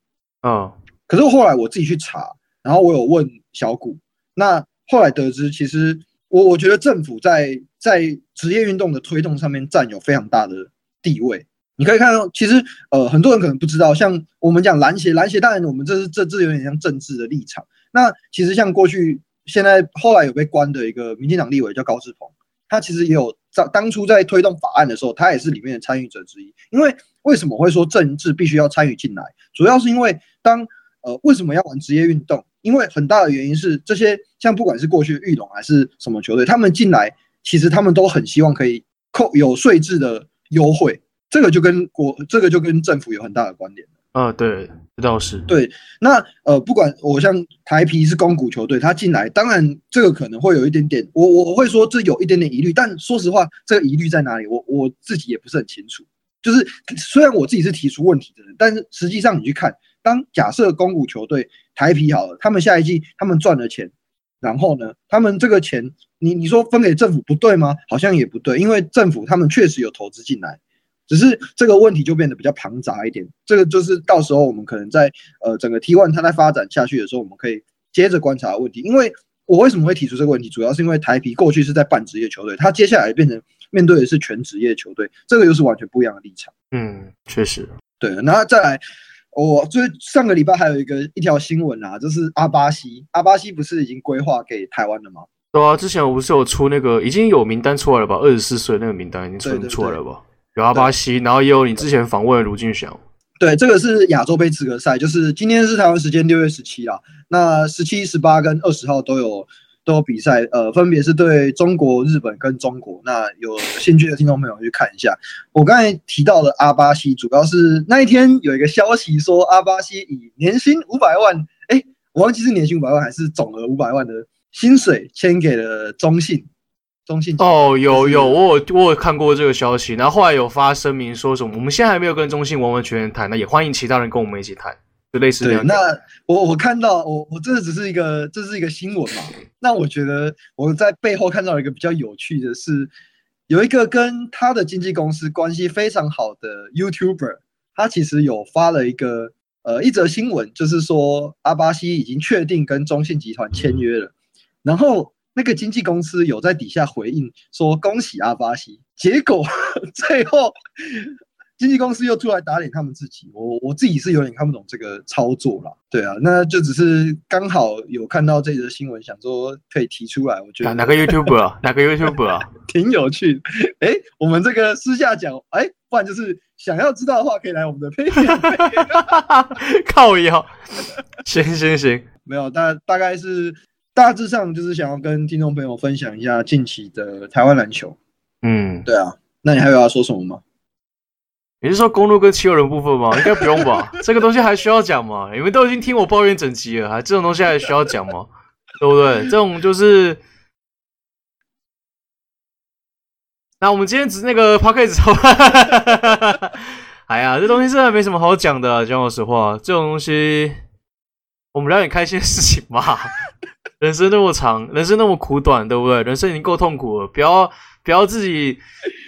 嗯，可是后来我自己去查，然后我有问小谷，那后来得知，其实我我觉得政府在在职业运动的推动上面占有非常大的地位。你可以看到，其实呃很多人可能不知道，像我们讲篮协，篮协当然我们这是这这有点像政治的立场。那其实像过去、现在、后来有被关的一个民进党立委叫高志鹏，他其实也有在当初在推动法案的时候，他也是里面的参与者之一。因为为什么会说政治必须要参与进来？主要是因为当呃为什么要玩职业运动？因为很大的原因是这些像不管是过去的裕隆还是什么球队，他们进来其实他们都很希望可以扣有税制的优惠，这个就跟国这个就跟政府有很大的关联。啊，对，这倒是对。那呃，不管我像台皮是公股球队，他进来，当然这个可能会有一点点，我我会说这有一点点疑虑。但说实话，这个疑虑在哪里，我我自己也不是很清楚。就是虽然我自己是提出问题的人，但是实际上你去看，当假设公股球队台啤好了，他们下一季他们赚了钱，然后呢，他们这个钱，你你说分给政府不对吗？好像也不对，因为政府他们确实有投资进来。只是这个问题就变得比较庞杂一点，这个就是到时候我们可能在呃整个 T one 它在发展下去的时候，我们可以接着观察的问题。因为我为什么会提出这个问题，主要是因为台啤过去是在半职业球队，它接下来变成面对的是全职业球队，这个又是完全不一样的立场。嗯，确实，对。然后再来，我最上个礼拜还有一个一条新闻啊，就是阿巴西，阿巴西不是已经规划给台湾了吗？对啊，之前我不是有出那个已经有名单出来了吧？二十四岁那个名单已经出出来了吧？对对对有阿巴西，然后也有你之前访问的卢俊祥。对，这个是亚洲杯资格赛，就是今天是台湾时间六月十七啊。那十七、十八跟二十号都有都有比赛，呃，分别是对中国、日本跟中国。那有兴趣的听众朋友去看一下。我刚才提到的阿巴西，主要是那一天有一个消息说，阿巴西以年薪五百万，哎，我忘记是年薪五百万还是总额五百万的薪水签给了中信。中信哦，有有，我有我有看过这个消息，然后后来有发声明说什么，我们现在还没有跟中信完完全全谈，那也欢迎其他人跟我们一起谈，就类似这样。那我我看到我我这只是一个这是一个新闻嘛，[LAUGHS] 那我觉得我在背后看到一个比较有趣的是，有一个跟他的经纪公司关系非常好的 YouTuber，他其实有发了一个呃一则新闻，就是说阿巴西已经确定跟中信集团签约了，然后。那个经纪公司有在底下回应说恭喜阿巴西，结果 [LAUGHS] 最后经纪公司又出来打脸他们自己，我我自己是有点看不懂这个操作啦。对啊，那就只是刚好有看到这则新闻，想说可以提出来。我觉得哪个 YouTuber，哪个 YouTuber 啊，[LAUGHS] 挺有趣。哎、欸，我们这个私下讲，哎、欸，不然就是想要知道的话，可以来我们的 Patreon [LAUGHS] 靠腰，行行行，没有，大大概是。大致上就是想要跟听众朋友分享一下近期的台湾篮球。嗯，对啊，那你还有要说什么吗？你是说公路跟七六人部分吗？应该不用吧？[LAUGHS] 这个东西还需要讲吗？你们都已经听我抱怨整集了，还这种东西还需要讲吗？对不对？这种就是……那我们今天只那个 pocket 吧 [LAUGHS] 哎呀，这东西真的没什么好讲的啊，讲老实话，这种东西我们聊点开心的事情吧。[LAUGHS] 人生那么长，人生那么苦短，对不对？人生已经够痛苦了，不要不要自己。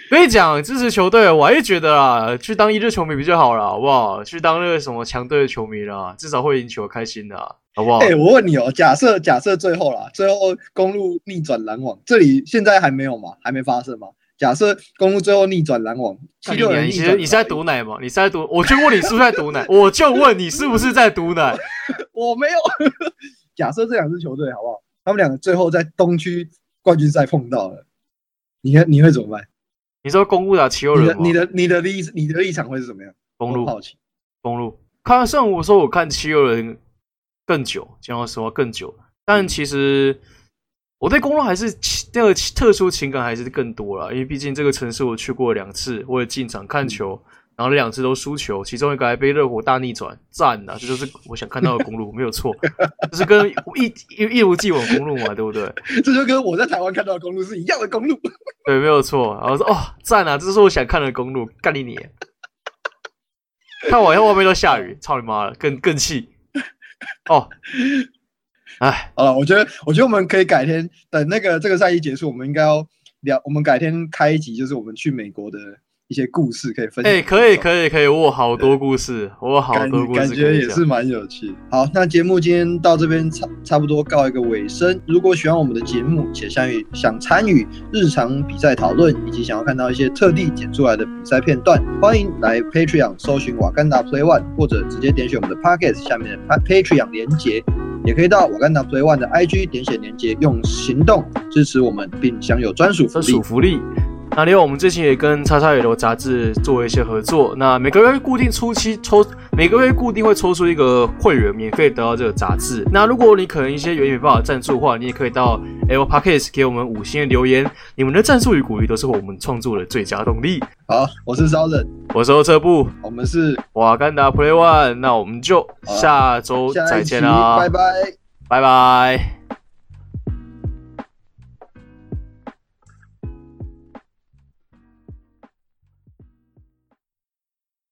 跟你讲，支持球队，我还是觉得啊，去当一日球迷比较好啦，好不好？去当那个什么强队的球迷啦，至少会赢球开心的，好不好？哎、欸，我问你哦，假设假设最后啦，最后公路逆转篮网，这里现在还没有嘛？还没发生吗？假设公路最后逆转篮网，七六人逆转，你是你是在赌奶吗？你是在赌？我就问你是不是在赌奶？我就问你是不是在赌奶？[LAUGHS] 我没有。[LAUGHS] 假设这两支球队好不好？他们两个最后在东区冠军赛碰到了，你看你会怎么办？你说公路打七六人，你的你的立你的立场会是怎么样？公路好奇，公路。看上午说我看七六人更久，讲实话更久。但其实我对公路还是那个特殊情感还是更多了，因为毕竟这个城市我去过两次，我也进场看球，然后那两次都输球，其中一个还被热火大逆转，赞啊！这就是我想看到的公路，没有错，这是跟一一一如既往公路嘛，对不对？[LAUGHS] 这就跟我在台湾看到的公路是一样的公路，[LAUGHS] 对，没有错。然后说哦，赞啊！这是我想看的公路，干你你！看完以后外面都下雨，操你妈了，更更气哦！哎，好了，我觉得我觉得我们可以改天等那个这个赛季结束，我们应该要聊，我们改天开一集，就是我们去美国的。一些故事可以分享。哎、欸，可以，可以，可以，我好多故事，我好多故事，感觉也是蛮有趣。好，那节目今天到这边差差不多告一个尾声。如果喜欢我们的节目，且参与想参与日常比赛讨论，以及想要看到一些特地剪出来的比赛片段，欢迎来 Patreon 搜寻瓦甘达 Play One，或者直接点选我们的 Podcast 下面的 Patreon 连接，也可以到瓦甘达 Play One 的 IG 点选连接，用行动支持我们，并享有专属专属福利。那另外，我们最近也跟叉叉 L 杂志做一些合作。那每个月固定初期抽，每个月固定会抽出一个会员，免费得到这个杂志。那如果你可能一些原因没办法赞助的话，你也可以到 Apple Podcast 给我们五星的留言。你们的赞助与鼓励都是我们创作的最佳动力。好，我是烧人，我是欧车部，我们是瓦甘达 Play One。那我们就下周再见啦，拜拜，拜拜。